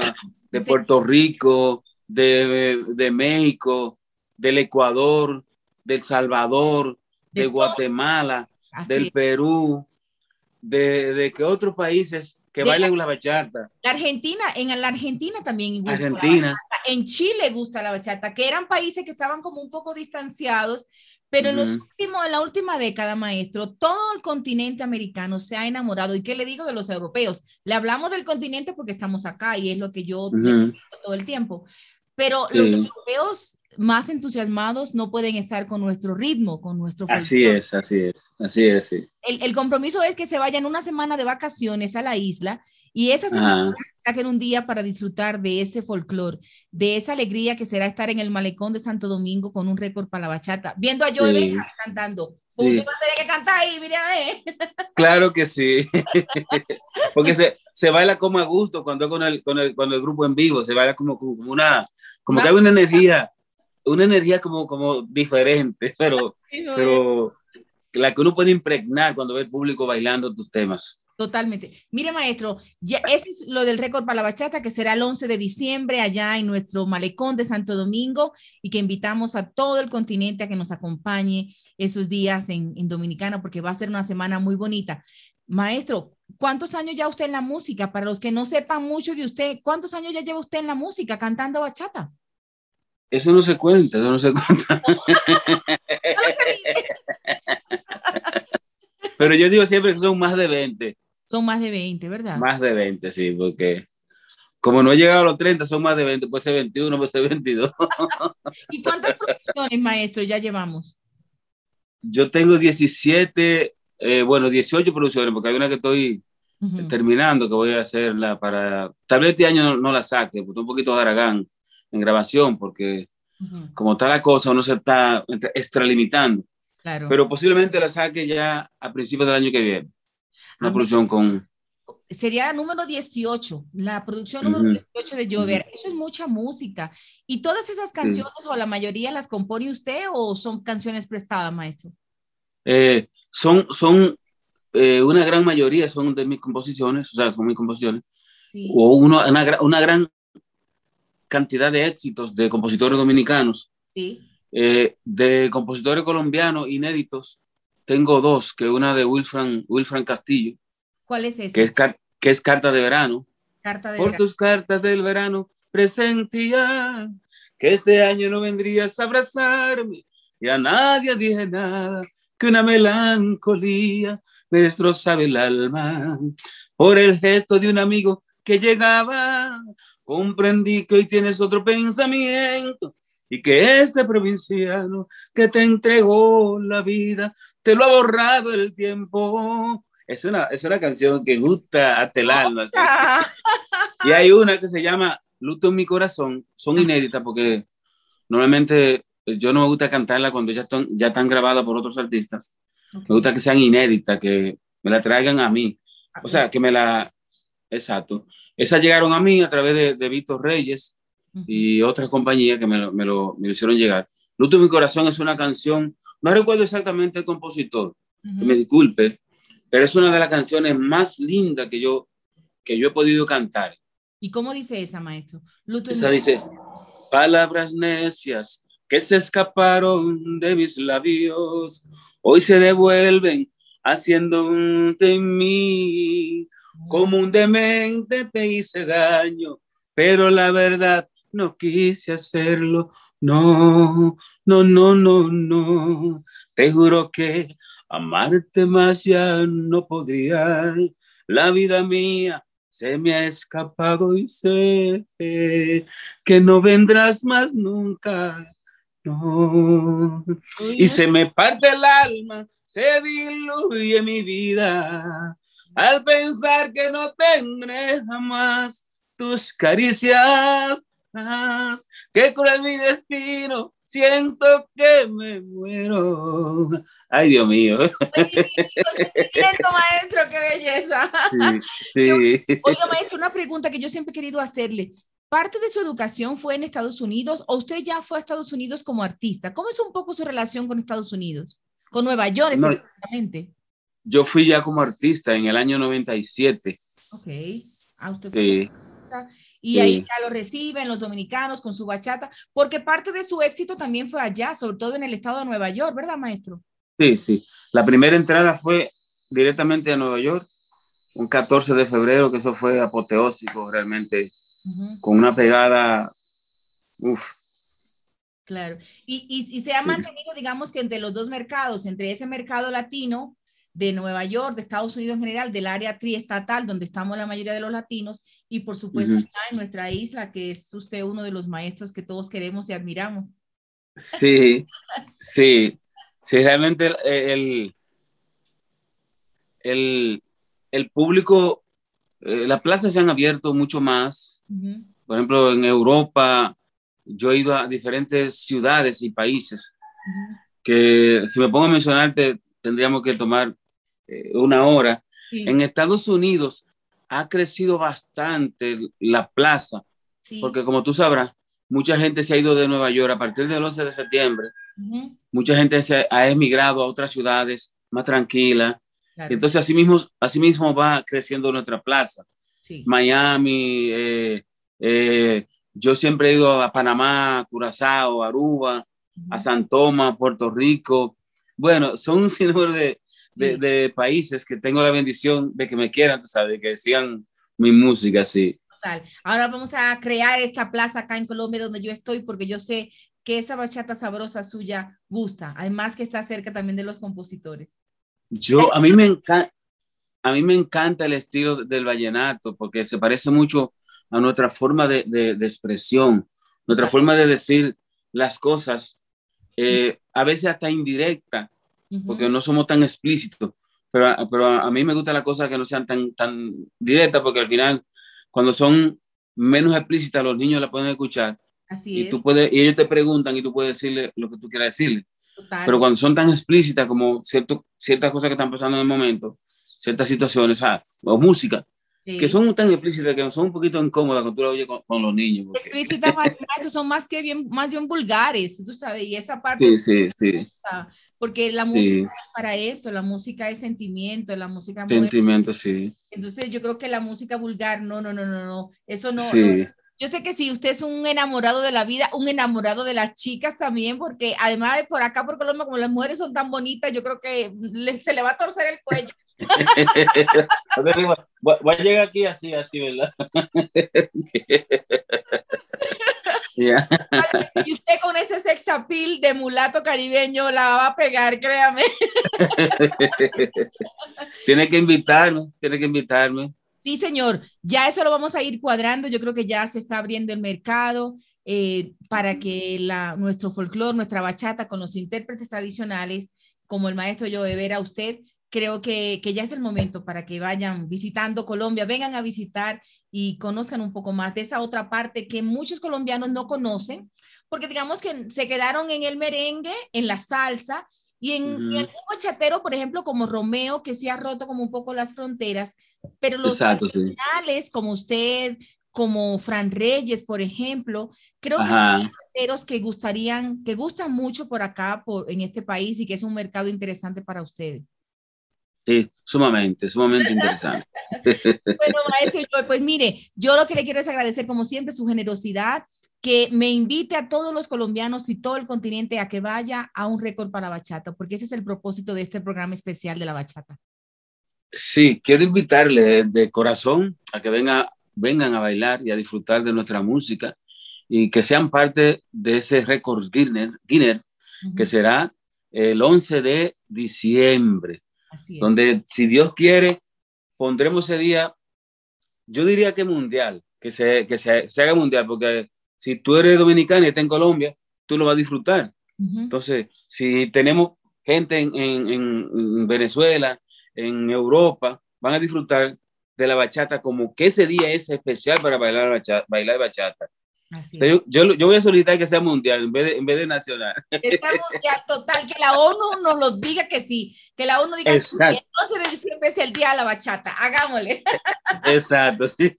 [SPEAKER 5] de
[SPEAKER 1] Sí.
[SPEAKER 5] Puerto Rico, de, de México, del Ecuador, del Salvador, de,
[SPEAKER 1] De
[SPEAKER 5] Guatemala,
[SPEAKER 1] Así
[SPEAKER 5] del
[SPEAKER 1] es.
[SPEAKER 5] Perú, de, de que otros países que
[SPEAKER 1] De
[SPEAKER 5] bailen la bachata.
[SPEAKER 1] La Argentina, en la Argentina también gusta la
[SPEAKER 5] Argentina.
[SPEAKER 1] en Chile gusta la bachata, que eran países que estaban como un poco distanciados, pero en, los últimos, en la última década, maestro, todo el continente americano se ha enamorado. ¿Y qué le digo de los europeos? Le hablamos del continente porque estamos acá y es lo que yo digo todo el tiempo. Pero los europeos más entusiasmados no pueden estar con nuestro ritmo, con nuestro
[SPEAKER 5] Así
[SPEAKER 1] folclore.
[SPEAKER 5] es, así es, así es, sí.
[SPEAKER 1] El, el compromiso es que se vayan una semana de vacaciones a la isla y esa semana saquen un día para disfrutar de ese folclore, de esa alegría que será estar en el malecón de Santo Domingo con un récord para la bachata, viendo a Joe
[SPEAKER 5] Sí.
[SPEAKER 1] Cantando
[SPEAKER 5] Sí.
[SPEAKER 1] Usted va a tener que cantar ahí, mire a ver.
[SPEAKER 5] Claro que sí. Porque se, se baila como a gusto cuando con el, con el, con el grupo en vivo, se baila como, como una, como que hay una energía, una energía como, como diferente, pero, pero la que uno puede impregnar cuando ve el público bailando tus temas.
[SPEAKER 1] Totalmente. Mire, maestro, ya ese es lo del récord para la bachata, que será el 11 de diciembre allá en nuestro malecón de Santo Domingo y que invitamos a todo el continente a que nos acompañe esos días en, en Dominicana porque va a ser una semana muy bonita. Maestro, ¿cuántos años ya usted en la música? Para los que no sepan mucho de usted, ¿cuántos años ya lleva usted en la música cantando bachata?
[SPEAKER 5] Eso no se cuenta, eso no se cuenta. Pero yo digo siempre que son más de 20,
[SPEAKER 1] Son más de 20, ¿verdad?
[SPEAKER 5] más de 20, sí, porque como no he llegado a los 30, son más de 20, puede ser 21, puede ser 22.
[SPEAKER 1] ¿Y cuántas producciones, maestro, ya llevamos?
[SPEAKER 5] Yo tengo 17, eh, bueno, 18 producciones, porque hay una que estoy terminando, que voy a hacerla para, tal vez este año no, no la saque, porque estoy un poquito de Aragán en grabación, porque
[SPEAKER 1] Ujú.
[SPEAKER 5] como está la cosa, uno se está extralimitando,
[SPEAKER 1] Claro.
[SPEAKER 5] pero posiblemente la saque ya a principios del año que viene. Una
[SPEAKER 1] Ah,
[SPEAKER 5] producción con,
[SPEAKER 1] sería número 18, la producción número
[SPEAKER 5] Ujú.
[SPEAKER 1] 18 de Llover. Eso es mucha música. ¿Y todas esas canciones o la mayoría las compone usted o son canciones prestadas, maestro?
[SPEAKER 5] eh, son, son eh, una gran mayoría son de mis composiciones, o sea, son mis composiciones,
[SPEAKER 1] Sí.
[SPEAKER 5] o uno- una, una gran cantidad de éxitos de compositores dominicanos,
[SPEAKER 1] Sí.
[SPEAKER 5] eh, de compositores colombianos inéditos. Tengo dos, que una de Wilfran, Wilfran Castillo,
[SPEAKER 1] ¿Cuál es esa?
[SPEAKER 5] que es, que es Carta de Verano.
[SPEAKER 1] Carta de
[SPEAKER 5] Por
[SPEAKER 1] verano.
[SPEAKER 5] tus cartas del verano presentía que este año no vendrías a abrazarme y a nadie dije nada, que una melancolía me destrozaba el alma. Por el gesto de un amigo que llegaba, comprendí que hoy tienes otro pensamiento y que este provinciano que te entregó la vida te lo ha borrado el tiempo. Es una, es una canción que gusta hasta el Y hay una que se llama Luto en mi corazón. Son inéditas porque normalmente yo no me gusta cantarla cuando ya están, ya están grabadas por otros artistas.
[SPEAKER 1] ok.
[SPEAKER 5] Me gusta que sean inéditas, que me la traigan a mí. O sea, que me la... Exacto. Esas llegaron a mí a través de, de Víctor Reyes y otras compañías que me lo, me, lo, me lo hicieron llegar. Luto en mi corazón es una canción, no recuerdo exactamente el compositor, que me disculpe, pero es una de las canciones más lindas que yo, que yo he podido cantar.
[SPEAKER 1] ¿Y cómo dice esa, maestro? Luto
[SPEAKER 5] Esa dice, palabras necias que se escaparon de mis labios, hoy se devuelven haciendo un mí. Como un demente te hice daño, pero la verdad no quise hacerlo. No, no, no, no, no. Te juro que amarte más ya no podría. La vida mía se me ha escapado y sé que no vendrás más nunca. No. Y se me parte el alma, se diluye mi vida al pensar que no tendré jamás tus caricias. Que cruel mi destino, siento que me muero. Ay, Dios mío.
[SPEAKER 1] sentimiento, maestro, qué belleza.
[SPEAKER 5] Sí, sí.
[SPEAKER 1] Oiga, maestro, una pregunta que yo siempre he querido hacerle. ¿Parte de su educación fue en Estados Unidos o usted ya fue a Estados Unidos como artista? ¿Cómo es un poco su relación con Estados Unidos? Con Nueva York,
[SPEAKER 5] No.
[SPEAKER 1] específicamente.
[SPEAKER 5] Yo fui ya como artista en el año 97.
[SPEAKER 1] Ok. Ah, usted
[SPEAKER 5] Sí.
[SPEAKER 1] Y
[SPEAKER 5] Sí.
[SPEAKER 1] ahí ya lo reciben los dominicanos con su bachata, porque parte de su éxito también fue allá, sobre todo en el estado de Nueva York, ¿verdad, maestro?
[SPEAKER 5] Sí, sí. La primera entrada fue directamente a Nueva York, un 14 de febrero, que eso fue apoteósico realmente, con una pegada, uf,
[SPEAKER 1] claro. Y, y, y se ha mantenido, digamos que entre los dos mercados, entre ese mercado latino de Nueva York, de Estados Unidos en general, del área triestatal, donde estamos la mayoría de los latinos, y por supuesto acá en nuestra isla, que es usted uno de los maestros que todos queremos y admiramos.
[SPEAKER 5] sí, sí, sí, realmente el, el, el, el público, eh, las plazas se han abierto mucho más. Por ejemplo, en Europa, yo he ido a diferentes ciudades y países que si me pongo a mencionarte, tendríamos que tomar eh, una hora.
[SPEAKER 1] Sí,
[SPEAKER 5] En Estados Unidos ha crecido bastante la plaza,
[SPEAKER 1] sí.
[SPEAKER 5] porque como tú sabrás, mucha gente se ha ido de Nueva York a partir del 11 de septiembre. Mucha gente se ha emigrado a otras ciudades más tranquilas.
[SPEAKER 1] claro,
[SPEAKER 5] Entonces, así mismo, así mismo va creciendo nuestra plaza.
[SPEAKER 1] sí.
[SPEAKER 5] Miami, eh, eh, yo siempre he ido a Panamá, Curazao, Aruba, a San Tomás, Puerto Rico. Bueno, son un sinnúmero de, de, países que tengo la bendición de que me quieran, sabes, de que sigan mi música, sí.
[SPEAKER 1] Total. Ahora vamos a crear esta plaza acá en Colombia donde yo estoy porque yo sé que esa bachata sabrosa suya gusta, además que está cerca también de los compositores.
[SPEAKER 5] Yo, a mí me encanta, a mí me encanta el estilo del vallenato porque se parece mucho a nuestra forma de, de- de expresión, nuestra forma de decir las cosas, eh, a veces hasta indirecta, Porque no somos tan explícitos, pero, pero a mí me gustan las cosas que no sean tan, tan directas porque al final, cuando son menos explícitas, los niños la pueden escuchar
[SPEAKER 1] Así
[SPEAKER 5] y,
[SPEAKER 1] es,
[SPEAKER 5] tú puedes, y ellos te preguntan y tú puedes decirle lo que tú quieras decirle.
[SPEAKER 1] total.
[SPEAKER 5] Pero cuando son tan explícitas como cierto, ciertas cosas que están pasando en el momento, ciertas situaciones, o música,
[SPEAKER 1] Sí.
[SPEAKER 5] que son tan explícitas que son un poquito incómodas cuando tú la oyes con, con los niños. porque-
[SPEAKER 1] explícitas, son más que bien, más bien vulgares, tú sabes, y esa parte
[SPEAKER 5] Sí, sí, sí.
[SPEAKER 1] está, porque la música es para eso, la música es sentimiento, la música.
[SPEAKER 5] Sentimiento, sí.
[SPEAKER 1] Entonces yo creo que la música vulgar, no, no, no, no, no, eso no, no. Yo sé que si usted es un enamorado de la vida, un enamorado de las chicas también, porque además de por acá, por Colombia, como las mujeres son tan bonitas, yo creo que le- se le va a torcer el cuello.
[SPEAKER 5] Voy, a llegar aquí así, así, ¿verdad?
[SPEAKER 1] Y usted con ese sex appeal de mulato caribeño la va a pegar, créame.
[SPEAKER 5] Tiene que invitarme, tiene que invitarme.
[SPEAKER 1] Sí, señor, ya eso lo vamos a ir cuadrando. Yo creo que ya se está abriendo el mercado eh, para que la, nuestro folclore, nuestra bachata con los intérpretes tradicionales, como el maestro Joe Vera, usted, creo que, que ya es el momento para que vayan visitando Colombia, vengan a visitar y conozcan un poco más de esa otra parte que muchos colombianos no conocen, porque digamos que se quedaron en el merengue, en la salsa. Y en,
[SPEAKER 5] Ujú.
[SPEAKER 1] y en un bachatero, por ejemplo, como Romeo, que se ha roto como un poco las fronteras, pero los
[SPEAKER 5] Exacto, sí.
[SPEAKER 1] originales, como usted, como Fran Reyes, por ejemplo, creo que son
[SPEAKER 5] Ajá.
[SPEAKER 1] bachateros que gustarían, que gustan mucho por acá, por, en este país, y que es un mercado interesante para ustedes.
[SPEAKER 5] Sí, sumamente, sumamente interesante.
[SPEAKER 1] Bueno, maestro, pues mire, yo lo que le quiero es agradecer, como siempre, su generosidad, que me invite a todos los colombianos y todo el continente a que vaya a un récord para bachata, porque ese es el propósito de este programa especial de la bachata.
[SPEAKER 5] Sí, quiero invitarle de, corazón a que venga, vengan a bailar y a disfrutar de nuestra música y que sean parte de ese récord Guinness, Guinness que será el 11 de diciembre,
[SPEAKER 1] Así es.
[SPEAKER 5] donde si Dios quiere, pondremos ese día, yo diría que mundial, que se, que se, se haga mundial, porque si tú eres dominicano y estás en Colombia, tú lo vas a disfrutar.
[SPEAKER 1] Ujú.
[SPEAKER 5] Entonces, si tenemos gente en, en- en Venezuela, en Europa, van a disfrutar de la bachata como que ese día es especial para bailar bachata. Bailar bachata.
[SPEAKER 1] Así
[SPEAKER 5] yo, yo, yo voy a solicitar que sea mundial en vez de, en vez de nacional.
[SPEAKER 1] Estamos ya total, que la ONU nos lo diga que sí, que la ONU diga
[SPEAKER 5] Exacto.
[SPEAKER 1] el 12 de diciembre es el día de la bachata, hagámosle.
[SPEAKER 5] Exacto, sí.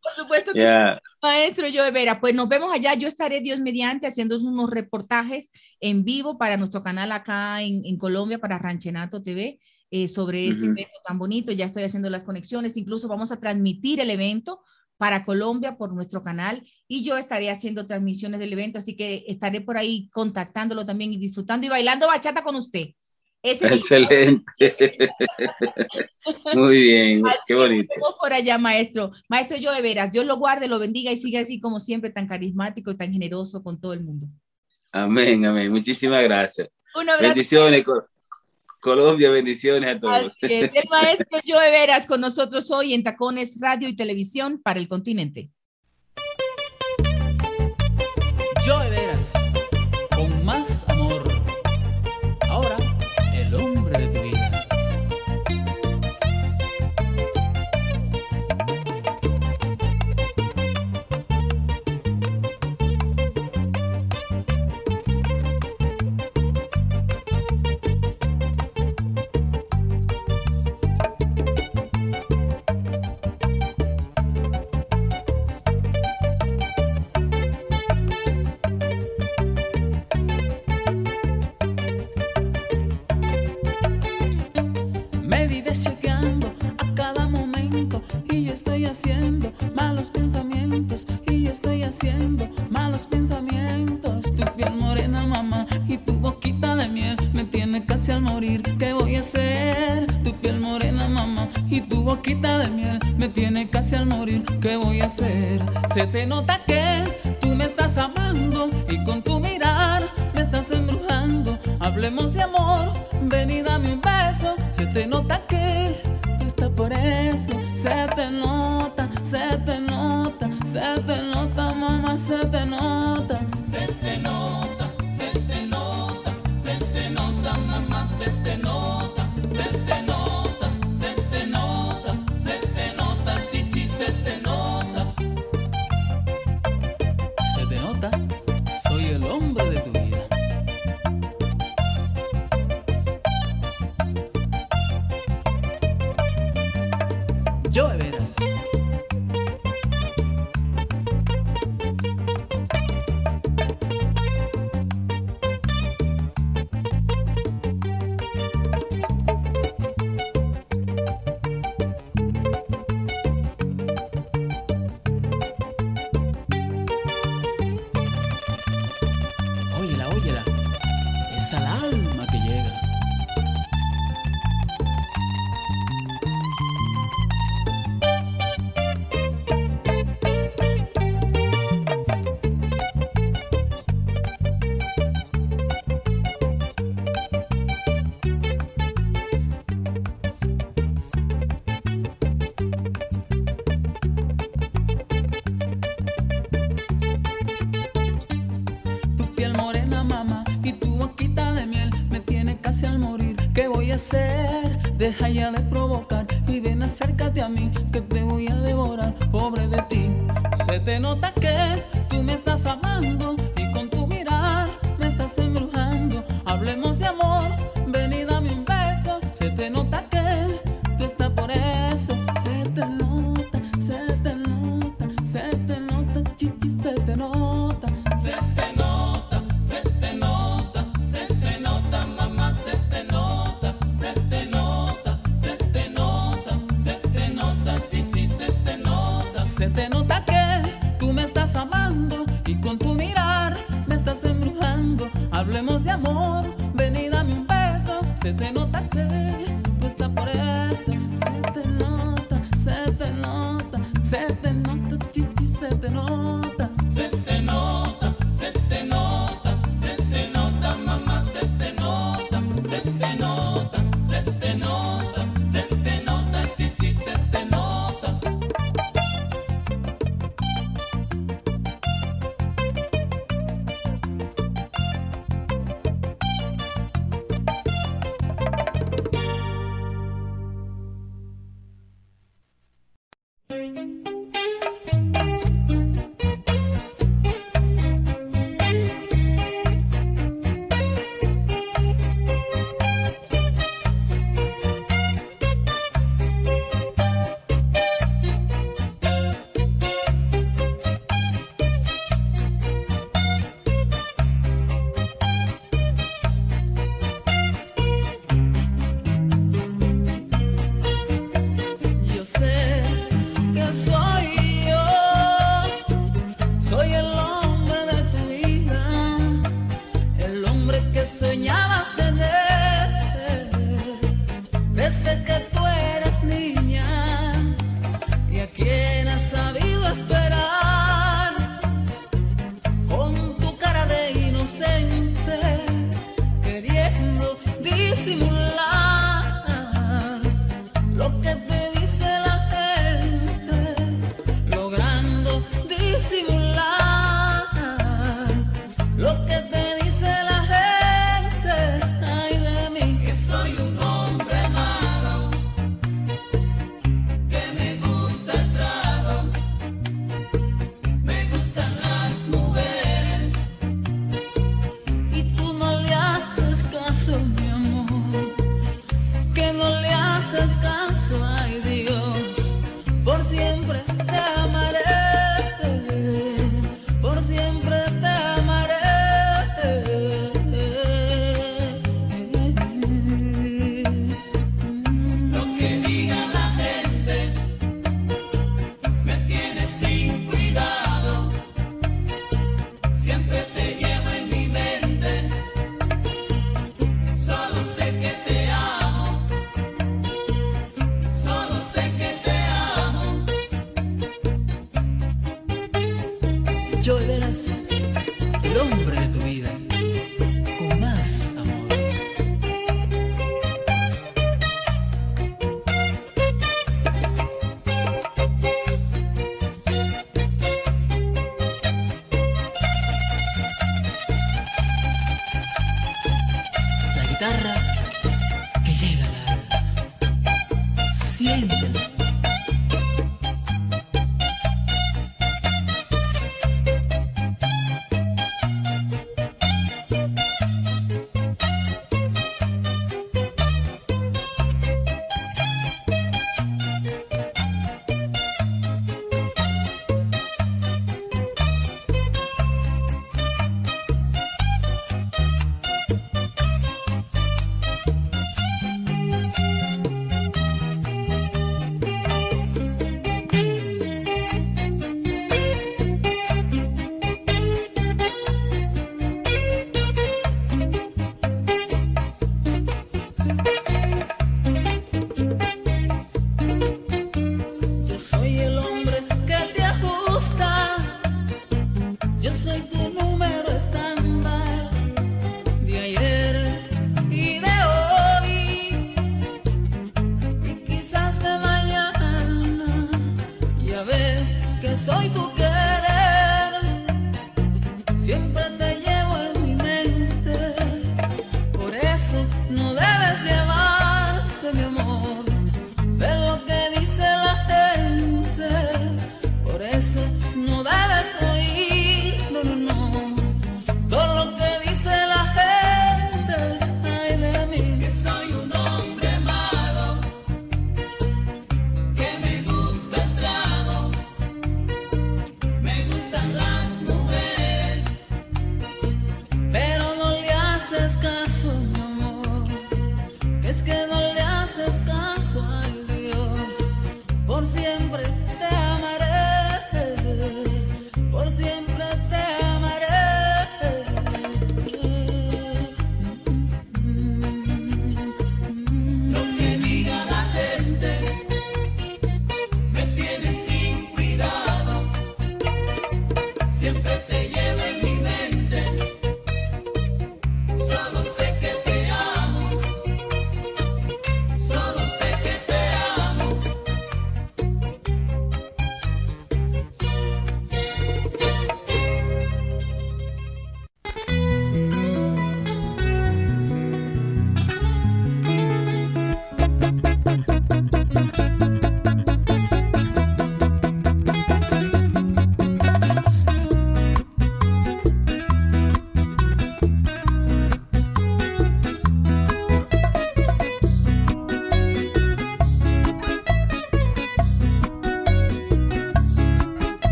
[SPEAKER 1] Por supuesto que
[SPEAKER 5] Ya.
[SPEAKER 1] sí, maestro Joe Vera, pues nos vemos allá, yo estaré Dios mediante haciendo unos reportajes en vivo para nuestro canal acá en, en Colombia, para Ranchenato TV, eh, sobre este
[SPEAKER 5] Ujú.
[SPEAKER 1] evento tan bonito, ya estoy haciendo las conexiones, incluso vamos a transmitir el evento para Colombia por nuestro canal y yo estaré haciendo transmisiones del evento, así que estaré por ahí contactándolo también y disfrutando y bailando bachata con usted. Ese
[SPEAKER 5] Excelente. Muy bien,
[SPEAKER 1] Así
[SPEAKER 5] qué bonito.
[SPEAKER 1] vemos por allá, maestro. Maestro Joe Veras, Dios lo guarde, lo bendiga y siga así como siempre, tan carismático y tan generoso con todo el mundo.
[SPEAKER 5] Amén, amén. Muchísimas gracias.
[SPEAKER 1] Un abrazo.
[SPEAKER 5] Bendiciones, Colombia, bendiciones a todos.
[SPEAKER 1] Así es. El maestro Joe Veras con nosotros hoy en Tacones Radio y Televisión para el continente.
[SPEAKER 4] Se nota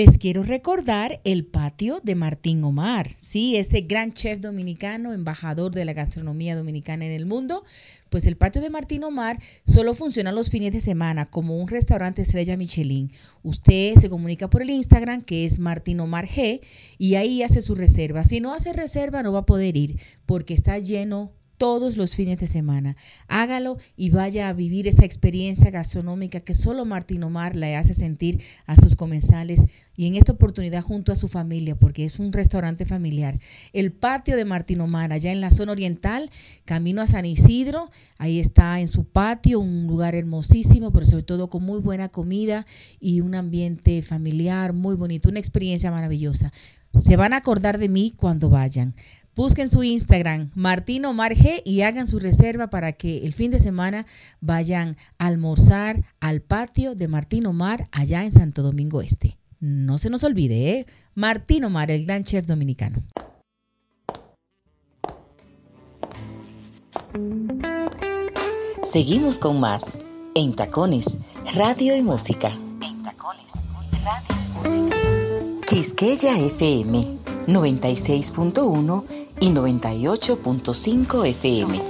[SPEAKER 4] Les
[SPEAKER 1] quiero recordar el patio de Martín Omar, sí, ese gran chef dominicano, embajador de la gastronomía dominicana en el mundo. Pues el patio de Martín Omar solo funciona los fines de semana como un restaurante estrella Michelin. Usted se comunica por el Instagram que es Martín Omar G y ahí hace su reserva. Si no hace reserva no va a poder ir porque está lleno todos los fines de semana. Hágalo y vaya a vivir esa experiencia gastronómica que solo Martín Omar le hace sentir a sus comensales y en esta oportunidad junto a su familia, porque es un restaurante familiar. El patio de Martín Omar, allá en la zona oriental, camino a San Isidro, ahí está en su patio, un lugar hermosísimo, pero sobre todo con muy buena comida y un ambiente familiar muy bonito, una experiencia maravillosa. Se van a acordar de mí cuando vayan. Busquen su Instagram, Martín Omar G, y hagan su reserva para que el fin de semana vayan a almorzar al patio de Martín Omar allá en Santo Domingo Este. No se nos olvide, ¿eh? Martín Omar, el gran chef dominicano.
[SPEAKER 3] Seguimos con más en Tacones, Radio y Música. En Tacones, Radio y Música. Quisqueya FM 96.1 y 98.5 FM. 96.1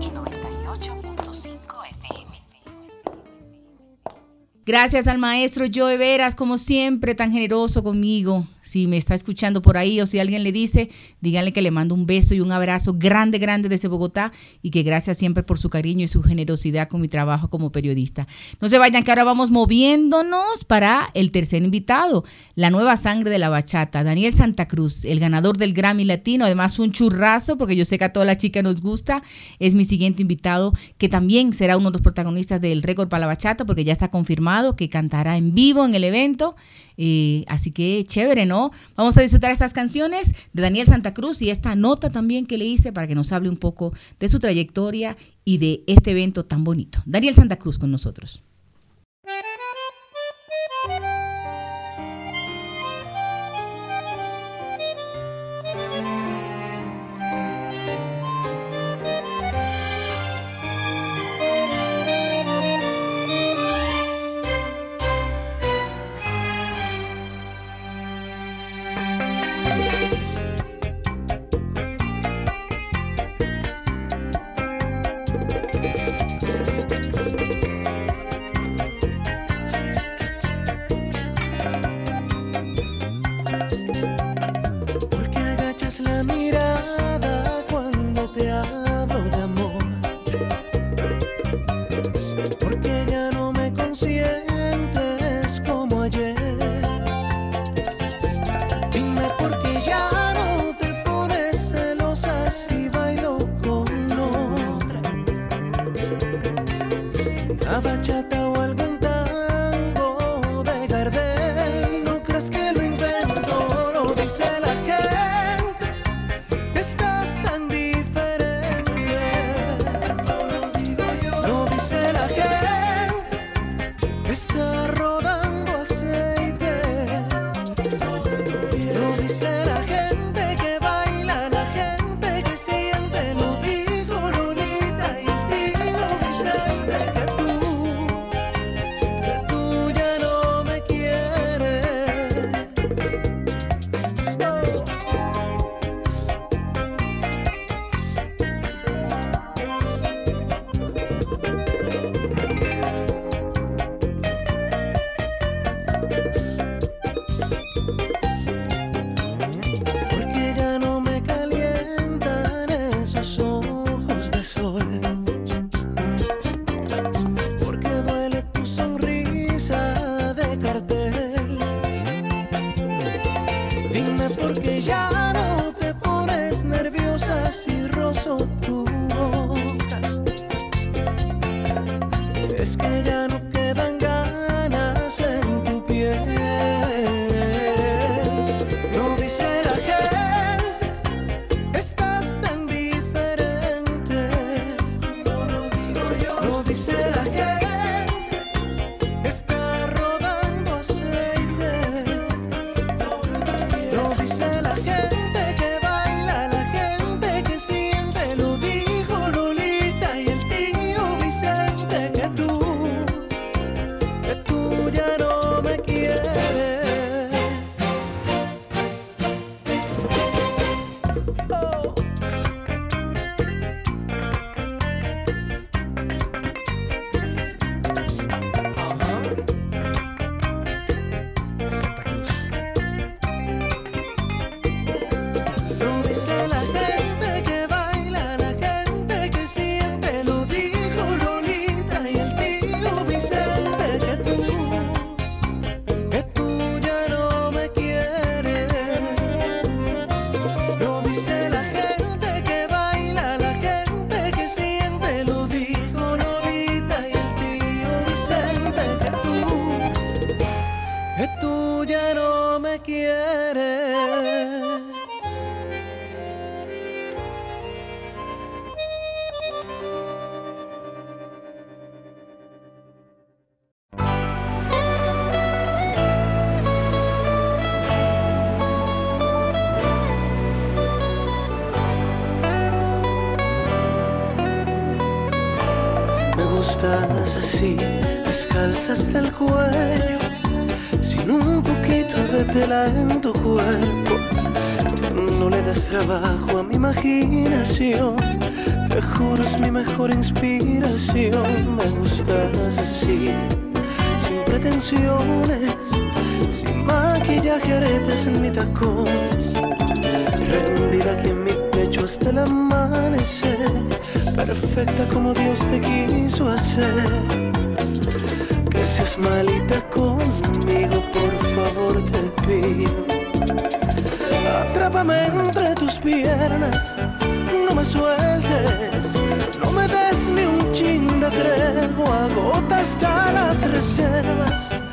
[SPEAKER 3] y 98.5 FM.
[SPEAKER 1] Gracias al maestro Joe Veras, como siempre, tan generoso conmigo. Si me está escuchando por ahí o si alguien le dice, díganle que le mando un beso y un abrazo grande, grande desde Bogotá y que gracias siempre por su cariño y su generosidad con mi trabajo como periodista. No se vayan, que ahora vamos moviéndonos para el tercer invitado, la nueva sangre de la bachata, Daniel Santa Cruz, el ganador del Grammy Latino, además un churrazo, porque yo sé que a toda la chica nos gusta, es mi siguiente invitado, que también será uno de los protagonistas del récord para la bachata, porque ya está confirmado que cantará en vivo en el evento. Eh, así que chévere, ¿no? Vamos a disfrutar estas canciones de Daniel Santa Cruz y esta nota también que le hice para que nos hable un poco de su trayectoria y de este evento tan bonito. Daniel Santa Cruz con nosotros.
[SPEAKER 6] hasta el cuello, sin un poquito de tela en tu cuerpo. No le das trabajo a mi imaginación, te juro es mi mejor inspiración. Me gustas así, sin pretensiones, sin maquillaje, aretes ni tacones. Rendida aquí en mi pecho hasta el amanecer, perfecta como Dios te quiso hacer te seas malita conmigo, por favor te pido. Atrápame entre tus piernas, no me sueltes, no me des ni un chin de tregua, agotas hasta las reservas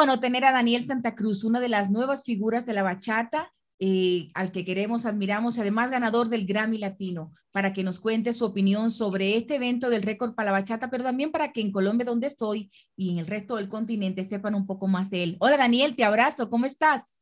[SPEAKER 7] bueno
[SPEAKER 1] tener a Daniel Santa Cruz, una de las nuevas figuras de la bachata, eh, al que queremos, admiramos, y además ganador del Grammy Latino, para que nos cuente su opinión sobre este evento del récord para la bachata, pero también para que en Colombia, donde estoy, y en el resto del continente sepan un poco más de él. Hola Daniel, te abrazo, ¿cómo estás?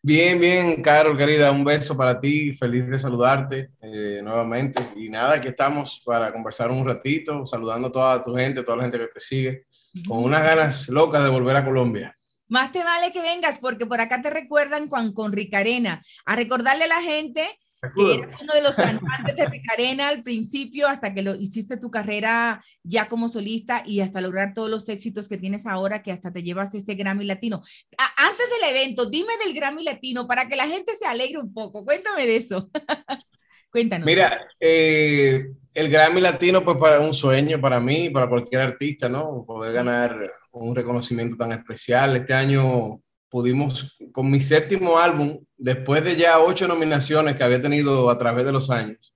[SPEAKER 8] Bien, bien, Carol, querida, un beso para ti, feliz de saludarte eh, nuevamente. Y nada, aquí estamos para conversar un ratito, saludando a toda tu gente, toda la gente que te sigue, con unas ganas locas de volver a Colombia.
[SPEAKER 1] Más te vale que vengas, porque por acá te recuerdan con, con Ricarena, a recordarle a la gente que eres uno de los cantantes de Ricarena al principio, hasta que lo hiciste tu carrera ya como solista y hasta lograr todos los éxitos que tienes ahora, que hasta te llevas este Grammy Latino. A- antes del evento, dime del Grammy Latino para que la gente se alegre un poco. Cuéntame de eso. Cuéntanos.
[SPEAKER 8] Mira, eh, el Grammy Latino, pues para un sueño para mí, para cualquier artista, ¿no? Poder ganar un reconocimiento tan especial. Este año pudimos, con mi séptimo álbum, después de ya ocho nominaciones que había tenido a través de los años,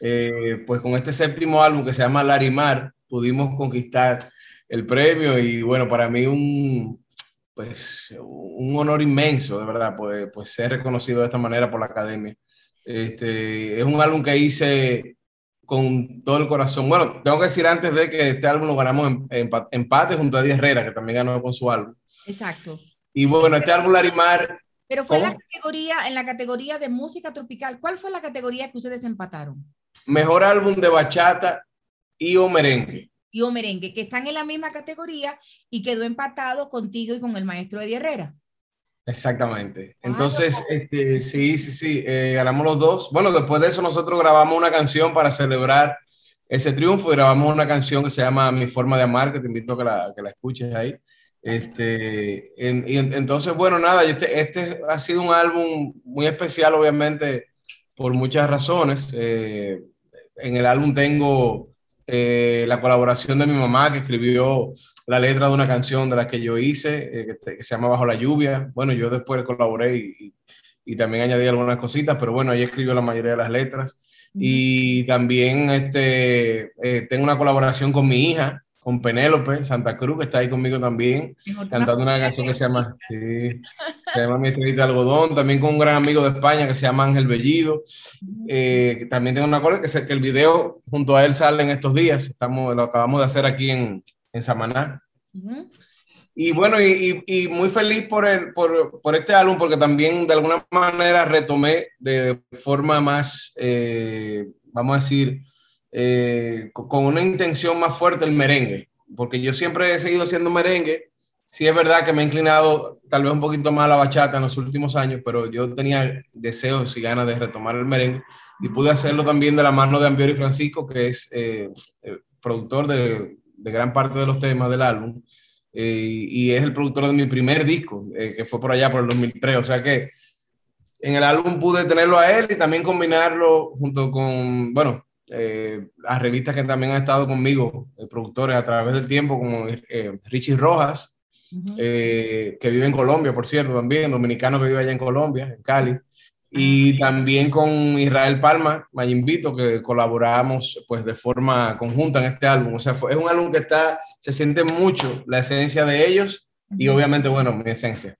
[SPEAKER 8] eh, pues con este séptimo álbum que se llama Larimar, pudimos conquistar el premio y bueno, para mí un, pues, un honor inmenso, de verdad, pues, pues ser reconocido de esta manera por la academia. Este, es un álbum que hice con todo el corazón. Bueno, tengo que decir antes de que este álbum lo ganamos en, en empa- empate junto a Eddie Herrera, que también ganó con su álbum.
[SPEAKER 1] Exacto.
[SPEAKER 8] Y bueno, este álbum Larimar,
[SPEAKER 1] Pero fue en la categoría, en la categoría de música tropical. ¿Cuál fue la categoría que ustedes empataron?
[SPEAKER 8] mejor álbum de bachata y o merengue.
[SPEAKER 1] Y o merengue, que están en la misma categoría y quedó empatado contigo y con el maestro Eddie Herrera.
[SPEAKER 8] Exactamente. Entonces, este, sí, sí, sí, eh, ganamos los dos. Bueno, después de eso nosotros grabamos una canción para celebrar ese triunfo y grabamos una canción que se llama Mi forma de amar, que te invito a que la, que la escuches ahí. Este, en- y en- entonces, bueno, nada, este, este ha sido un álbum muy especial, obviamente, por muchas razones. Eh, en el álbum tengo eh, la colaboración de mi mamá, que escribió la letra de una canción de la que yo hice, eh, que, se llama Bajo la Lluvia. Bueno, yo después colaboré y, y- y también añadí algunas cositas, pero bueno, ella escribió la mayoría de las letras. Y también este, eh, tengo una colaboración con mi hija, con Penélope Santa Cruz, que está ahí conmigo también, cantando una canción que se llama, sí, se llama Mi estrellita de algodón, también con un gran amigo de España que se llama Ángel Bellido. Eh, también tengo una cosa que, sé que el video junto a él sale en estos días, estamos, lo acabamos de hacer aquí en, en Samaná.
[SPEAKER 1] Ujú.
[SPEAKER 8] Y bueno, y, y- y muy feliz por, el, por, por este álbum, porque también de alguna manera retomé de forma más, eh, vamos a decir, eh, co- con una intención más fuerte el merengue, porque yo siempre he seguido haciendo merengue. Sí es verdad que me he inclinado tal vez un poquito más a la bachata en los últimos años, pero yo tenía deseos y ganas de retomar el merengue y pude hacerlo también de la mano de Ambiori Francisco, que es eh, productor de, de gran parte de los temas del álbum eh, y es el productor de mi primer disco, eh, que fue por allá por el 2003. O sea que en el álbum pude tenerlo a él y también combinarlo junto con, bueno, eh, las revistas que también han estado conmigo, eh, productores a través del tiempo, como Richie Rojas, que vive en Colombia, por cierto, también, dominicano que vive allá en Colombia, en Cali. Y también con Israel Palma, Mayimbito, que colaboramos pues de forma conjunta en este álbum. O sea, fue- es un álbum que está, se siente mucho la esencia de ellos y obviamente, bueno, mi esencia.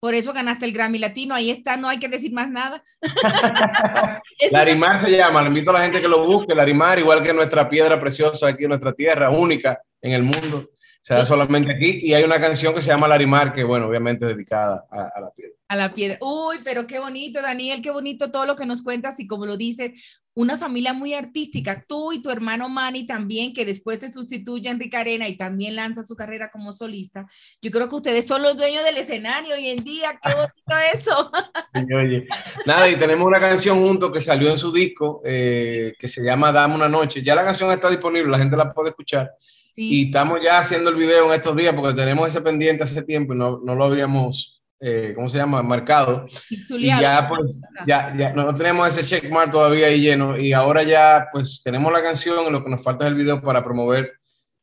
[SPEAKER 1] Por eso ganaste el Grammy Latino. Ahí está, no hay que decir más nada.
[SPEAKER 8] Larimar se llama, le invito a la gente que lo busque, Larimar, igual que nuestra piedra preciosa aquí en nuestra tierra, única en el mundo, se da solamente aquí. Y hay una canción que se llama Larimar, que bueno, obviamente es dedicada a, a la piedra.
[SPEAKER 1] A la piedra. Uy, pero qué bonito, Daniel, qué bonito todo lo que nos cuentas y como lo dices, una familia muy artística. Tú y tu hermano Manny también, que después te sustituye a Enrique Arena y también lanza su carrera como solista. Yo creo que ustedes son los dueños del escenario hoy en día. Qué bonito eso.
[SPEAKER 8] Y, oye, nada, y tenemos una canción juntos que salió en su disco, eh, que se llama Dame una noche. Ya la canción está disponible, la gente la puede escuchar. Y estamos ya haciendo el video en estos días porque tenemos ese pendiente hace tiempo y no, no lo habíamos, eh, ¿cómo se llama? Marcado. Y ya, pues, ya, ya no tenemos ese checkmark todavía ahí lleno. Y ahora ya, pues, tenemos la canción. Lo que nos falta es el video para promover.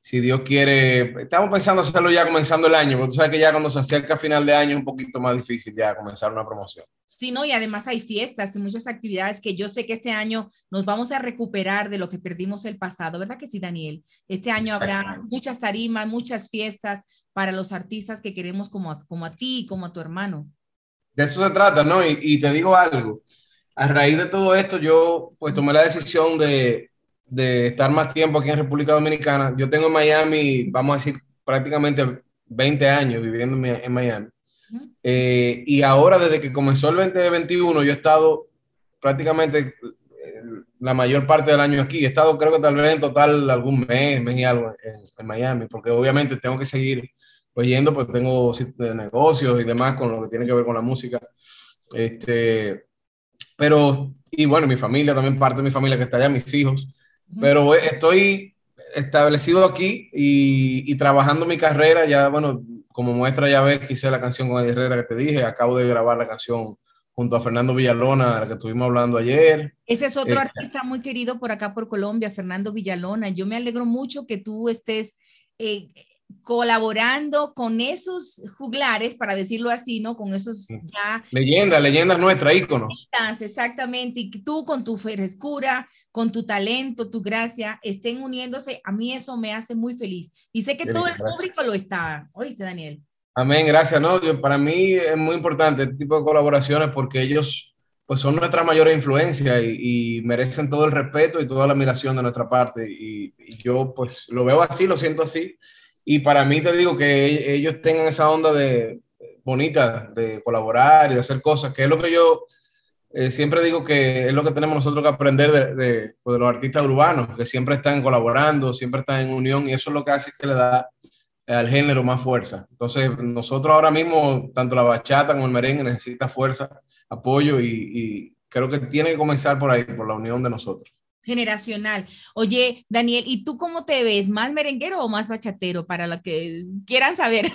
[SPEAKER 8] Si Dios quiere, estamos pensando hacerlo ya comenzando el año, porque tú sabes que ya cuando se acerca final de año es un poquito más difícil ya comenzar una promoción.
[SPEAKER 1] Sí, no, y además hay fiestas y muchas actividades que yo sé que este año nos vamos a recuperar de lo que perdimos el pasado, ¿verdad que sí, Daniel? Este año habrá muchas tarimas, muchas fiestas para los artistas que queremos como, a- como a ti y como a tu hermano.
[SPEAKER 8] De eso se trata, ¿no? Y, y te digo algo, a raíz de todo esto yo pues tomé la decisión de, de estar más tiempo aquí en República Dominicana. Yo tengo en Miami, vamos a decir, prácticamente 20 años viviendo en, Mi- en Miami. Eh, y ahora, desde que comenzó el 2021, yo he estado prácticamente eh, la mayor parte del año aquí. He estado, creo que tal vez en total algún mes, mes y algo en, en Miami, porque obviamente tengo que seguir pues yendo, pues tengo negocios y demás con lo que tiene que ver con la música. Este, pero, y bueno, mi familia, también parte de mi familia que está allá, mis hijos. Pero eh, estoy establecido aquí y, y trabajando mi carrera. Ya, bueno, como muestra, ya ves que hice la canción con Eddie Herrera que te dije. Acabo de grabar la canción junto a Fernando Villalona, de la que estuvimos hablando ayer.
[SPEAKER 1] Ese es otro
[SPEAKER 8] Eh,
[SPEAKER 1] artista muy querido por acá, por Colombia, Fernando Villalona. Yo me alegro mucho que tú estés eh, colaborando con esos juglares, para decirlo así, ¿no? Con esos ya
[SPEAKER 8] Leyenda, leyendas nuestras, íconos.
[SPEAKER 1] Exactamente, y tú con tu frescura, con tu talento, tu gracia, estén uniéndose, a mí eso me hace muy feliz. Y sé que todo el
[SPEAKER 8] gracias.
[SPEAKER 1] público lo está. ¿Oíste, Daniel?
[SPEAKER 8] Amén, gracias. No, yo- para mí es muy importante este tipo de colaboraciones porque ellos pues son nuestras mayores influencias y, y merecen todo el respeto y toda la admiración de nuestra parte. Y, y yo pues lo veo así, lo siento así. Y para mí te digo que e- ellos tengan esa onda de bonita de colaborar y de hacer cosas, que es lo que yo eh, siempre digo que es lo que tenemos nosotros que aprender de, de, pues, de los artistas urbanos, que siempre están colaborando, siempre están en unión y eso es lo que hace que le da al género más fuerza. Entonces, nosotros ahora mismo, tanto la bachata como el merengue necesita fuerza, apoyo y, y creo que tiene que comenzar por ahí, por la unión de nosotros.
[SPEAKER 1] Generacional. Oye, Daniel, ¿y tú cómo te ves? ¿Más merenguero o más bachatero? Para lo que quieran saber.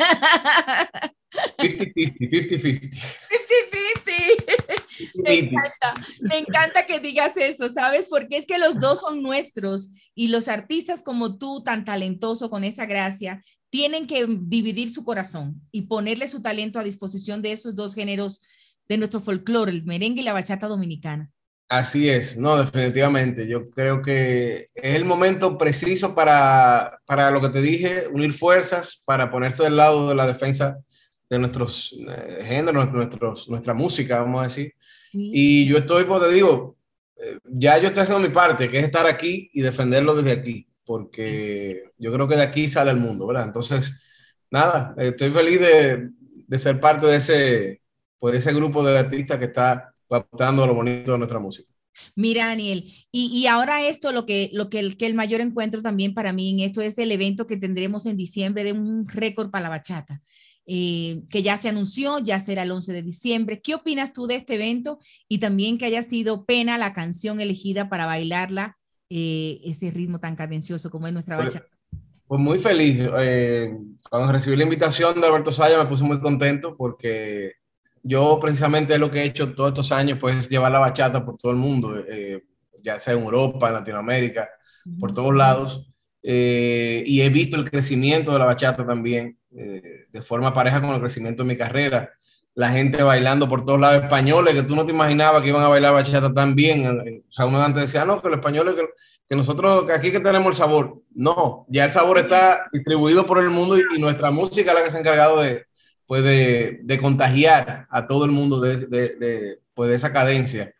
[SPEAKER 8] 50-50, 50-50.
[SPEAKER 1] 50-50. Me encanta, me encanta que digas eso, ¿sabes? Porque es que los dos son nuestros y los artistas como tú, tan talentoso, con esa gracia, tienen que dividir su corazón y ponerle su talento a disposición de esos dos géneros de nuestro folclore, el merengue y la bachata dominicana.
[SPEAKER 8] Así es, no, definitivamente. Yo creo que es el momento preciso para, para lo que te dije, unir fuerzas, para ponerse del lado de la defensa de nuestros eh, géneros, nuestros, nuestra música, vamos a decir.
[SPEAKER 1] Sí.
[SPEAKER 8] Y yo estoy, pues te digo, eh, ya yo estoy haciendo mi parte, que es estar aquí y defenderlo desde aquí, porque yo creo que de aquí sale el mundo, ¿verdad? Entonces, nada, estoy feliz de, de ser parte de ese, pues, de ese grupo de artistas que está aportando a lo bonito de nuestra música.
[SPEAKER 1] Mira, Daniel, y, y ahora esto, lo que, lo que el, que el mayor encuentro también para mí en esto es el evento que tendremos en diciembre de un récord para la bachata, eh, que ya se anunció, ya será el 11 de diciembre. ¿Qué opinas tú de este evento? Y también que haya sido pena la canción elegida para bailarla, eh, ese ritmo tan cadencioso como es nuestra
[SPEAKER 8] Pues,
[SPEAKER 1] bachata.
[SPEAKER 8] Pues muy feliz. Eh, cuando recibí la invitación de Alberto Saya me puse muy contento porque yo precisamente lo que he hecho todos estos años pues es llevar la bachata por todo el mundo, eh, ya sea en Europa, en Latinoamérica, por todos lados. Eh, y he visto el crecimiento de la bachata también. eh, de forma pareja con el crecimiento de mi carrera. La gente bailando por todos lados, españoles que tú no te imaginabas que iban a bailar bachata tan bien. O sea, uno antes decía, no, que los españoles, que, que nosotros, que aquí que tenemos el sabor. No, ya el sabor está distribuido por el mundo y, y nuestra música es la que se ha encargado de, pues de, de contagiar a todo el mundo de, de, de, pues de esa cadencia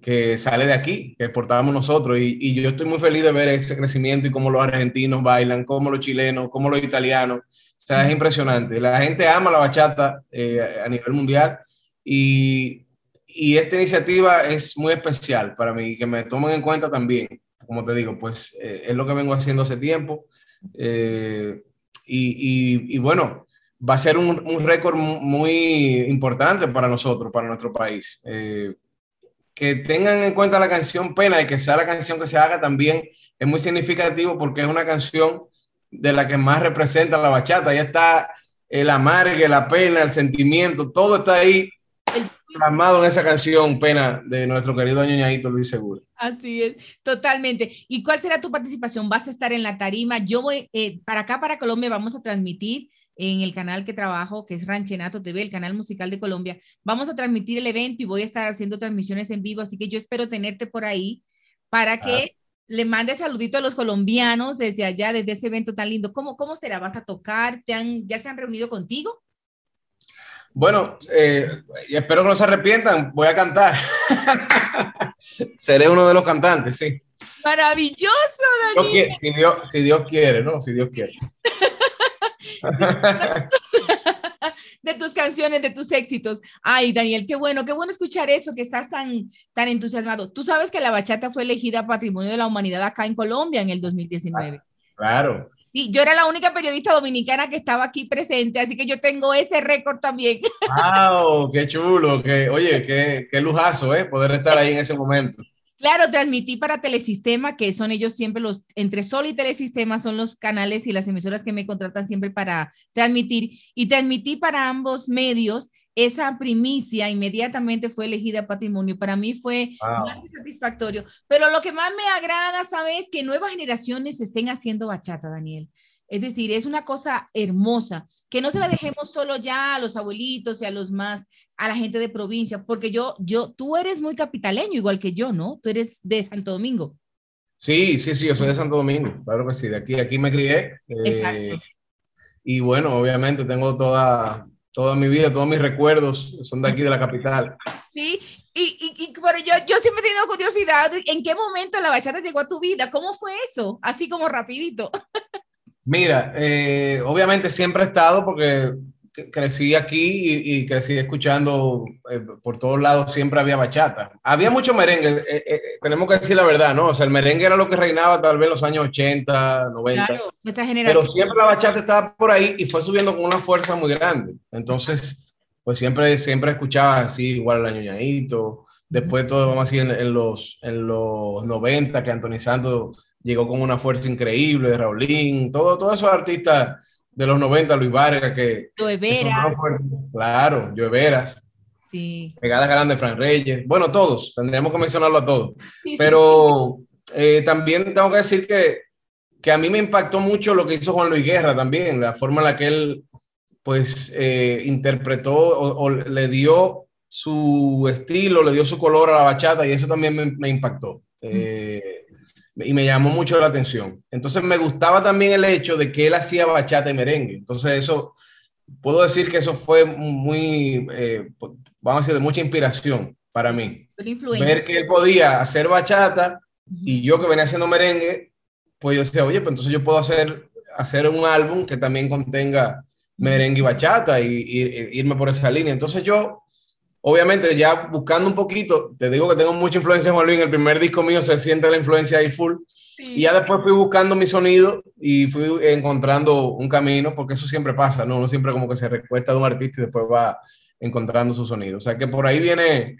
[SPEAKER 8] que sale de aquí, que exportábamos nosotros. Y, y yo estoy muy feliz de ver ese crecimiento y cómo los argentinos bailan, cómo los chilenos, cómo los italianos. O sea, es impresionante. La gente ama la bachata eh, a nivel mundial y, y esta iniciativa es muy especial para mí, que me tomen en cuenta también. Como te digo, pues eh, es lo que vengo haciendo hace tiempo. Eh, y, y, bueno, va a ser un, un récord mu- muy importante para nosotros, para nuestro país. Eh, que tengan en cuenta la canción Pena y que sea la canción que se haga también es muy significativo porque es una canción de la que más representa la bachata. Ahí está el amargue, la pena, el sentimiento, todo está ahí plasmado en esa canción Pena de nuestro querido ñoñadito Luis Seguro.
[SPEAKER 1] Así es, totalmente. ¿Y cuál será tu participación? ¿Vas a estar en la tarima? Yo voy, eh, para acá, para Colombia, vamos a transmitir en el canal que trabajo, que es Ranchenato TV, el canal musical de Colombia. Vamos a transmitir el evento y voy a estar haciendo transmisiones en vivo, así que yo espero tenerte por ahí para que le mandes saludito a los colombianos desde allá, desde ese evento tan lindo. ¿Cómo, cómo será? ¿Vas a tocar? ¿Te han, ¿Ya se han reunido contigo?
[SPEAKER 8] Bueno, eh, y espero que no se arrepientan, voy a cantar. Seré uno de los cantantes, sí.
[SPEAKER 1] Maravilloso,
[SPEAKER 8] qui- si, Dios, si Dios quiere, ¿no? Si Dios quiere.
[SPEAKER 1] de tus canciones, de tus éxitos. Ay, Daniel, qué bueno, qué bueno escuchar eso, que estás tan, tan entusiasmado. Tú sabes que la bachata fue elegida Patrimonio de la Humanidad acá en Colombia en el 2019.
[SPEAKER 8] Claro.
[SPEAKER 1] Y yo era la única periodista dominicana que estaba aquí presente, así que yo tengo ese récord también.
[SPEAKER 8] ¡Wow! ¡Qué chulo! Qué, oye, qué, qué lujazo, ¿eh? Poder estar ahí en ese momento.
[SPEAKER 1] Claro, transmití para Telesistema, que son ellos siempre los, entre Sol y Telesistema son los canales y las emisoras que me contratan siempre para transmitir. Y transmití para ambos medios. Esa primicia inmediatamente fue elegida patrimonio. Para mí fue
[SPEAKER 8] Wow.
[SPEAKER 1] más que satisfactorio. Pero lo que más me agrada, ¿sabes? Que nuevas generaciones estén haciendo bachata, Daniel. Es decir, es una cosa hermosa, que no se la dejemos solo ya a los abuelitos y a los más, a la gente de provincia, porque yo, yo, tú eres muy capitaleño, igual que yo, ¿no? Tú eres de Santo Domingo.
[SPEAKER 8] Sí, sí, sí, yo soy de Santo Domingo, claro que sí, de aquí, aquí me crié. eh,
[SPEAKER 1] Exacto.
[SPEAKER 8] y bueno, obviamente tengo toda, toda mi vida, todos mis recuerdos son de aquí, de la capital.
[SPEAKER 1] Sí, y, y, y pero yo, yo siempre he tenido curiosidad, ¿en qué momento la bachata llegó a tu vida? ¿Cómo fue eso? Así como rapidito.
[SPEAKER 8] Mira, eh, obviamente siempre he estado porque crecí aquí y, y crecí escuchando eh, por todos lados, siempre había bachata. Había mucho merengue, eh, tenemos que decir la verdad, ¿no? O sea, el merengue era lo que reinaba tal vez en los años 80, 90.
[SPEAKER 1] Claro, nuestra
[SPEAKER 8] Pero
[SPEAKER 1] generación.
[SPEAKER 8] siempre la bachata estaba por ahí y fue subiendo con una fuerza muy grande. Entonces, pues siempre, siempre escuchaba así, igual el ñoñadito. Después todo, vamos así, en, en los, en los 90, que Anthony Santos llegó con una fuerza increíble, Raulín, todo, todos esos artistas de los 90, Luis Vargas, que,
[SPEAKER 1] Joe
[SPEAKER 8] que
[SPEAKER 1] Vera,
[SPEAKER 8] sonaron fuertes. Claro, Joe Veras,
[SPEAKER 1] sí.
[SPEAKER 8] Pegadas Grandes, Fran Reyes. Bueno, todos, tendríamos que mencionarlo a todos.
[SPEAKER 1] Sí, sí.
[SPEAKER 8] Pero eh, también tengo que decir que, que a mí me impactó mucho lo que hizo Juan Luis Guerra también, la forma en la que él pues eh, interpretó o, o le dio su estilo, le dio su color a la bachata y eso también me, me impactó. Eh, y me llamó mucho la atención. Entonces me gustaba también el hecho de que él hacía bachata y merengue. Entonces eso, puedo decir que eso fue muy, eh, vamos a decir, de mucha inspiración para mí ver que él podía hacer bachata y yo que venía haciendo merengue, pues yo decía, oye, pues entonces yo puedo hacer, hacer un álbum que también contenga merengue y bachata y, y- irme por esa línea. Entonces yo, obviamente, ya buscando un poquito, te digo que tengo mucha influencia en Juan Luis, en el primer disco mío se siente la influencia ahí full.
[SPEAKER 1] Sí.
[SPEAKER 8] Y ya después fui buscando mi sonido y fui encontrando un camino, porque eso siempre pasa, ¿no? Uno siempre como que se recuesta de un artista y después va encontrando su sonido. O sea que por ahí viene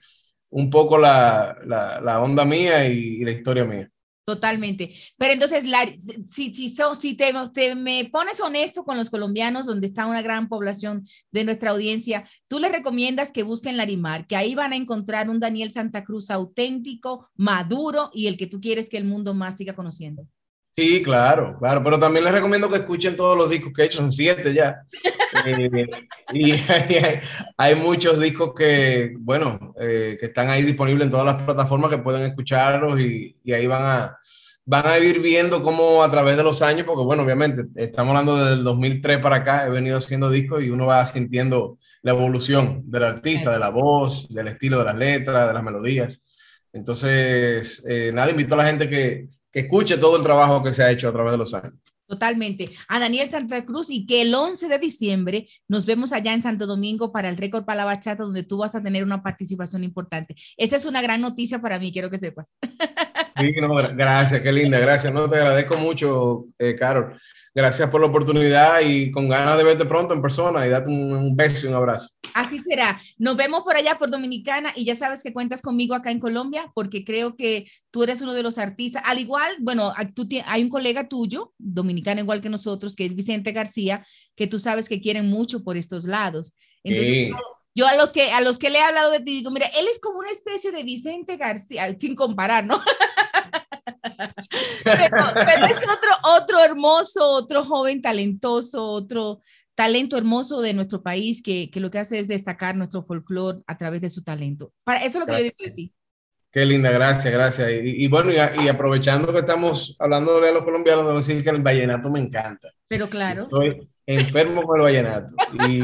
[SPEAKER 8] un poco la, la, la onda mía y, y la historia mía.
[SPEAKER 1] Totalmente. Pero entonces, Lari, si, si, si te, te me pones honesto con los colombianos, donde está una gran población de nuestra audiencia, tú les recomiendas que busquen Larimar, que ahí van a encontrar un Daniel Santa Cruz auténtico, maduro y el que tú quieres que el mundo más siga conociendo.
[SPEAKER 8] Sí, claro, claro, pero también les recomiendo que escuchen todos los discos que he hecho, son siete ya. Eh, y hay, hay muchos discos que, bueno, eh, que están ahí disponibles en todas las plataformas que pueden escucharlos y, y ahí van a, van a ir viendo cómo a través de los años, porque bueno, obviamente estamos hablando del 2003 para acá, he venido haciendo discos y uno va sintiendo la evolución del artista, de la voz, del estilo de las letras, de las melodías. Entonces, eh, nada, invito a la gente que, que escuche todo el trabajo que se ha hecho a través de los años.
[SPEAKER 1] Totalmente. A Daniel Santa Cruz y que el 11 de diciembre nos vemos allá en Santo Domingo para el récord para la bachata, donde tú vas a tener una participación importante. Esta es una gran noticia para mí, quiero que sepas.
[SPEAKER 8] Sí, no, gra- gracias, qué linda, gracias. No, te agradezco mucho, eh, Carol. Gracias por la oportunidad y con ganas de verte pronto en persona y darte un, un beso y un abrazo.
[SPEAKER 1] Así será. Nos vemos por allá por Dominicana y ya sabes que cuentas conmigo acá en Colombia porque creo que tú eres uno de los artistas. Al igual, bueno, tú hay un colega tuyo, dominicano igual que nosotros, que es Vicente García, que tú sabes que quieren mucho por estos lados. Entonces,
[SPEAKER 8] Sí.
[SPEAKER 1] yo a los que a los que le he hablado de ti digo, mira, él es como una especie de Vicente García, sin comparar, ¿no? pero, pero es otro, otro hermoso, otro joven talentoso, otro talento hermoso de nuestro país que, que lo que hace es destacar nuestro folclore a través de su talento. Para eso es lo que yo digo de ti.
[SPEAKER 8] Qué linda, gracias, gracias. Y, y bueno, y, a- y aprovechando que estamos hablando de los colombianos, debo decir que el vallenato me encanta.
[SPEAKER 1] Pero claro,
[SPEAKER 8] Estoy enfermo con el vallenato. Y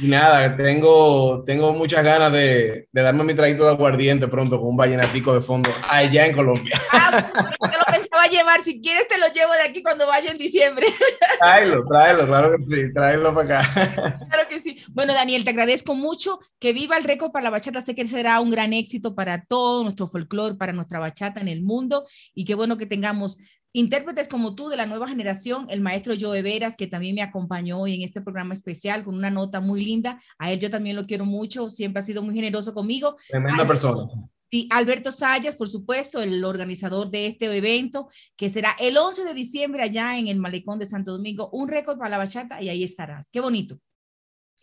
[SPEAKER 8] nada, tengo, tengo muchas ganas de, de darme mi traguito de aguardiente pronto con un vallenatico de fondo allá en Colombia.
[SPEAKER 1] ah, te lo pensaba llevar, si quieres te lo llevo de aquí cuando vaya en diciembre.
[SPEAKER 8] Tráelo, tráelo, claro que sí, tráelo para acá.
[SPEAKER 1] Claro que sí. Bueno, Daniel, te agradezco mucho. Que viva el récord para la bachata. Sé que será un gran éxito para todo nuestro folclore, para nuestra bachata en el mundo. Y qué bueno que tengamos intérpretes como tú de la nueva generación, el maestro Joe Veras, que también me acompañó hoy en este programa especial con una nota muy linda. A él yo también lo quiero mucho, siempre ha sido muy generoso conmigo.
[SPEAKER 8] Tremenda persona.
[SPEAKER 1] Sí, Alberto Sayas, por supuesto, el organizador de este evento, que será el 11 de diciembre allá en el Malecón de Santo Domingo, un récord para la bachata y ahí estarás. Qué bonito.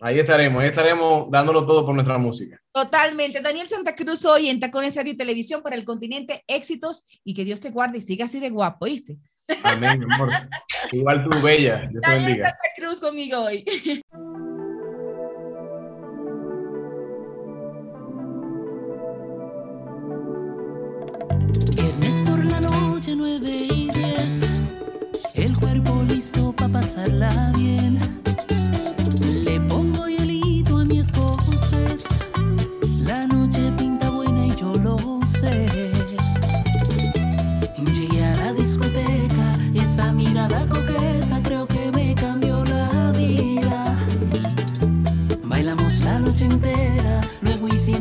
[SPEAKER 8] Ahí estaremos, ahí estaremos dándolo todo por nuestra música.
[SPEAKER 1] Totalmente. Daniel Santa Cruz hoy en Tacones Radio y Televisión para el continente. Éxitos y que Dios te guarde y siga así de guapo, ¿viste?
[SPEAKER 8] Amén, mi amor. Igual tú, bella. Dios te
[SPEAKER 1] Daniel
[SPEAKER 8] bendiga.
[SPEAKER 1] Santa Cruz conmigo hoy.
[SPEAKER 9] Viernes por la noche, 9 y 10. El cuerpo listo para pasarla bien.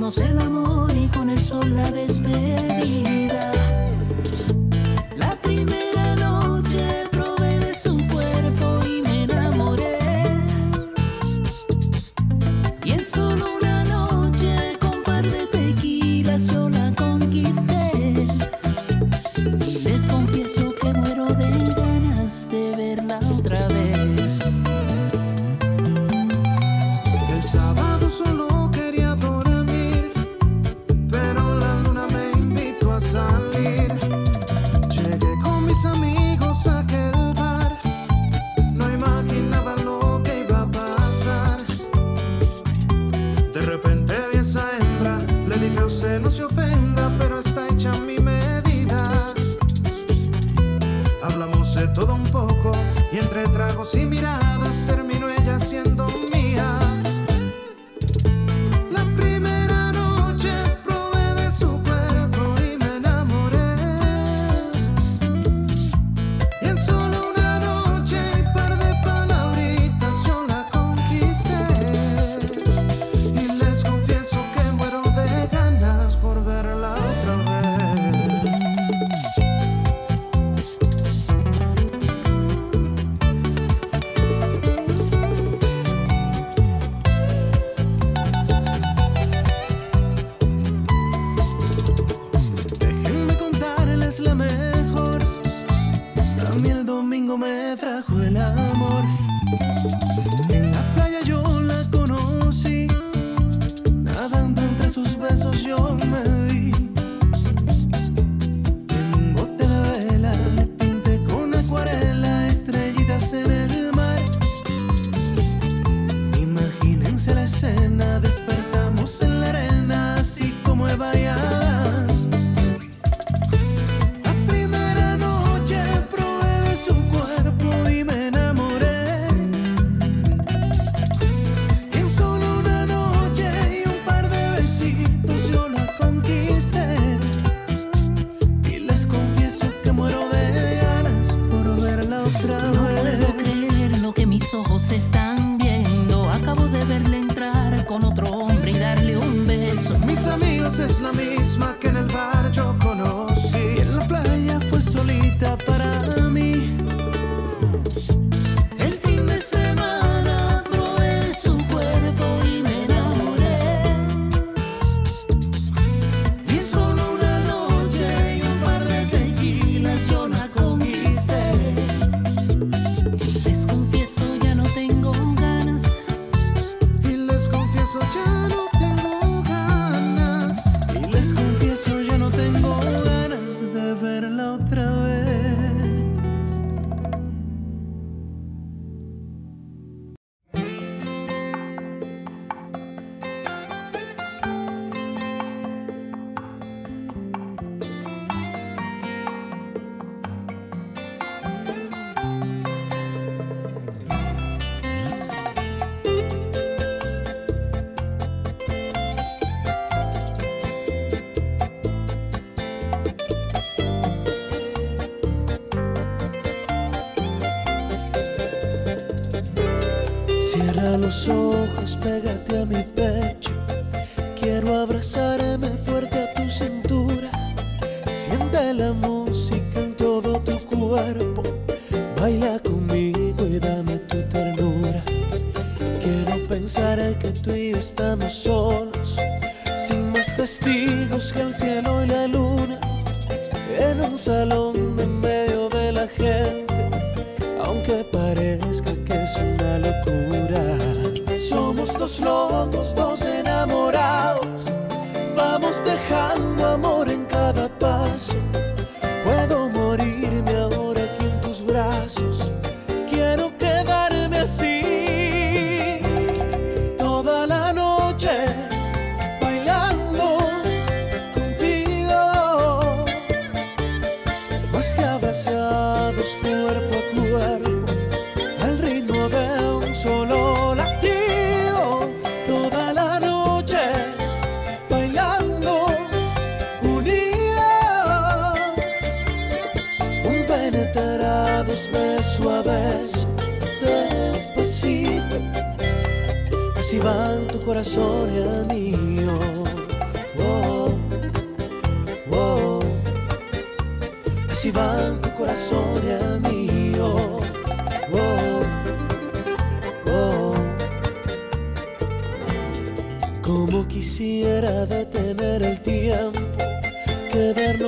[SPEAKER 9] Hicimos el amor y con el sol la despedida.
[SPEAKER 6] pegar quisiera detener el tiempo, quedarnos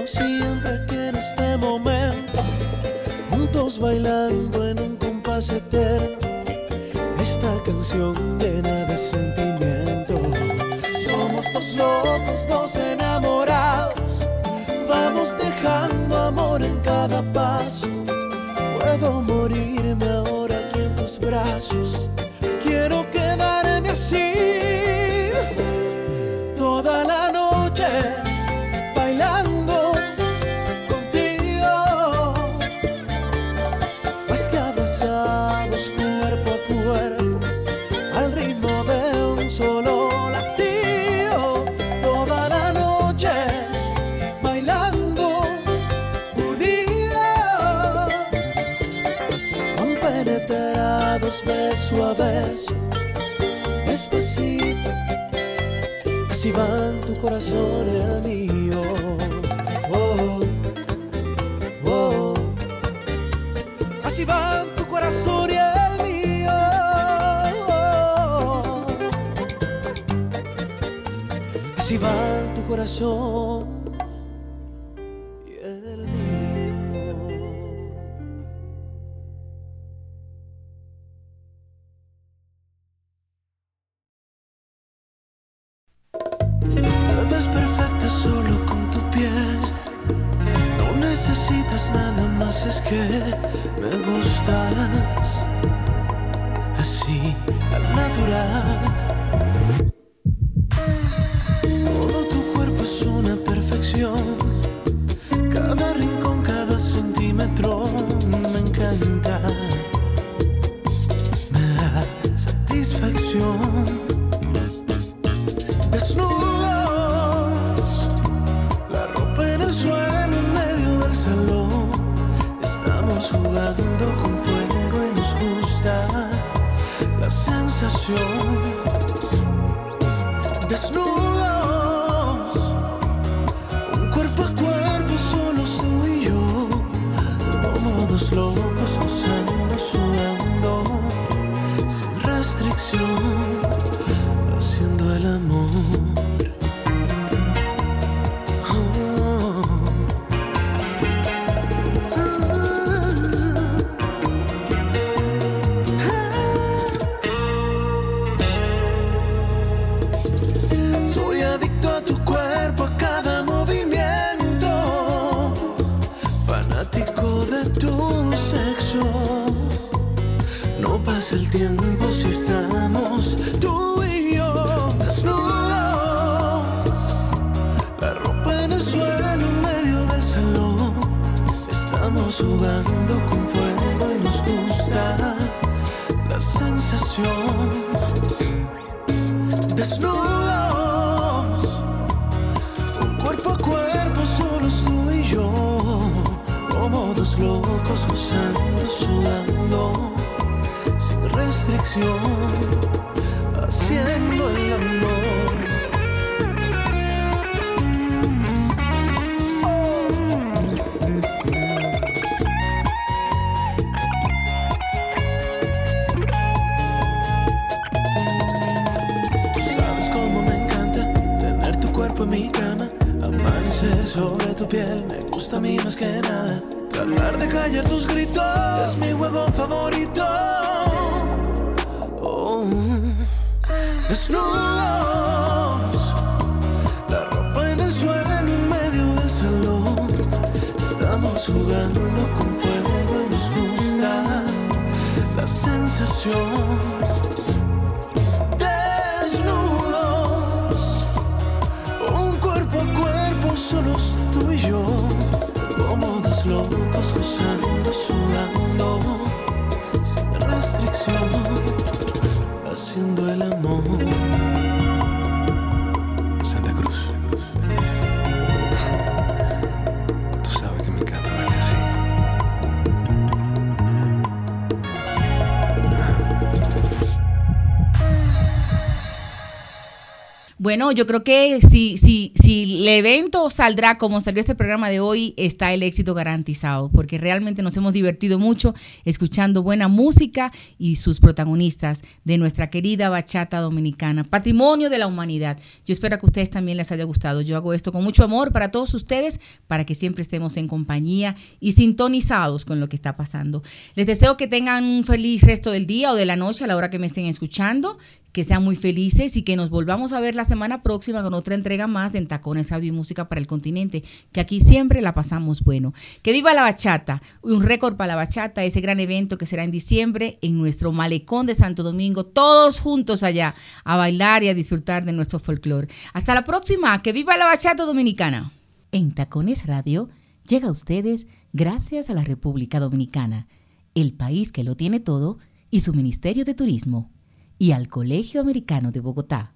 [SPEAKER 1] Bueno, yo creo que si, si, si el evento saldrá como salió este programa de hoy, está el éxito garantizado, porque realmente nos hemos divertido mucho escuchando buena música y sus protagonistas de nuestra querida bachata dominicana, patrimonio de la humanidad. Yo espero que a ustedes también les haya gustado. Yo hago esto con mucho amor para todos ustedes, para que siempre estemos en compañía y sintonizados con lo que está pasando. Les deseo que tengan un feliz resto del día o de la noche a la hora que me estén escuchando que sean muy felices y que nos volvamos a ver la semana próxima con otra entrega más en Tacones Radio y Música para el Continente, que aquí siempre la pasamos bueno. Que viva la bachata, un récord para la bachata, ese gran evento que será en diciembre en nuestro malecón de Santo Domingo, todos juntos allá a bailar y a disfrutar de nuestro folclore. Hasta la próxima, que viva la bachata dominicana.
[SPEAKER 3] En Tacones Radio llega a ustedes gracias a la República Dominicana, el país que lo tiene todo, y su Ministerio de Turismo, y al Colegio Americano de Bogotá.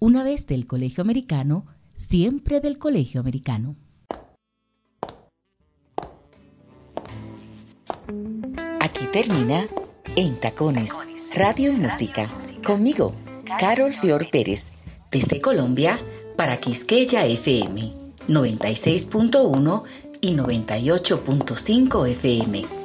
[SPEAKER 3] Una vez del Colegio Americano, siempre del Colegio Americano.
[SPEAKER 10] Aquí termina En Tacones, Radio y Música. Conmigo, Carol Fior Pérez, desde Colombia para Quisqueya FM 96.1 y 98.5 FM.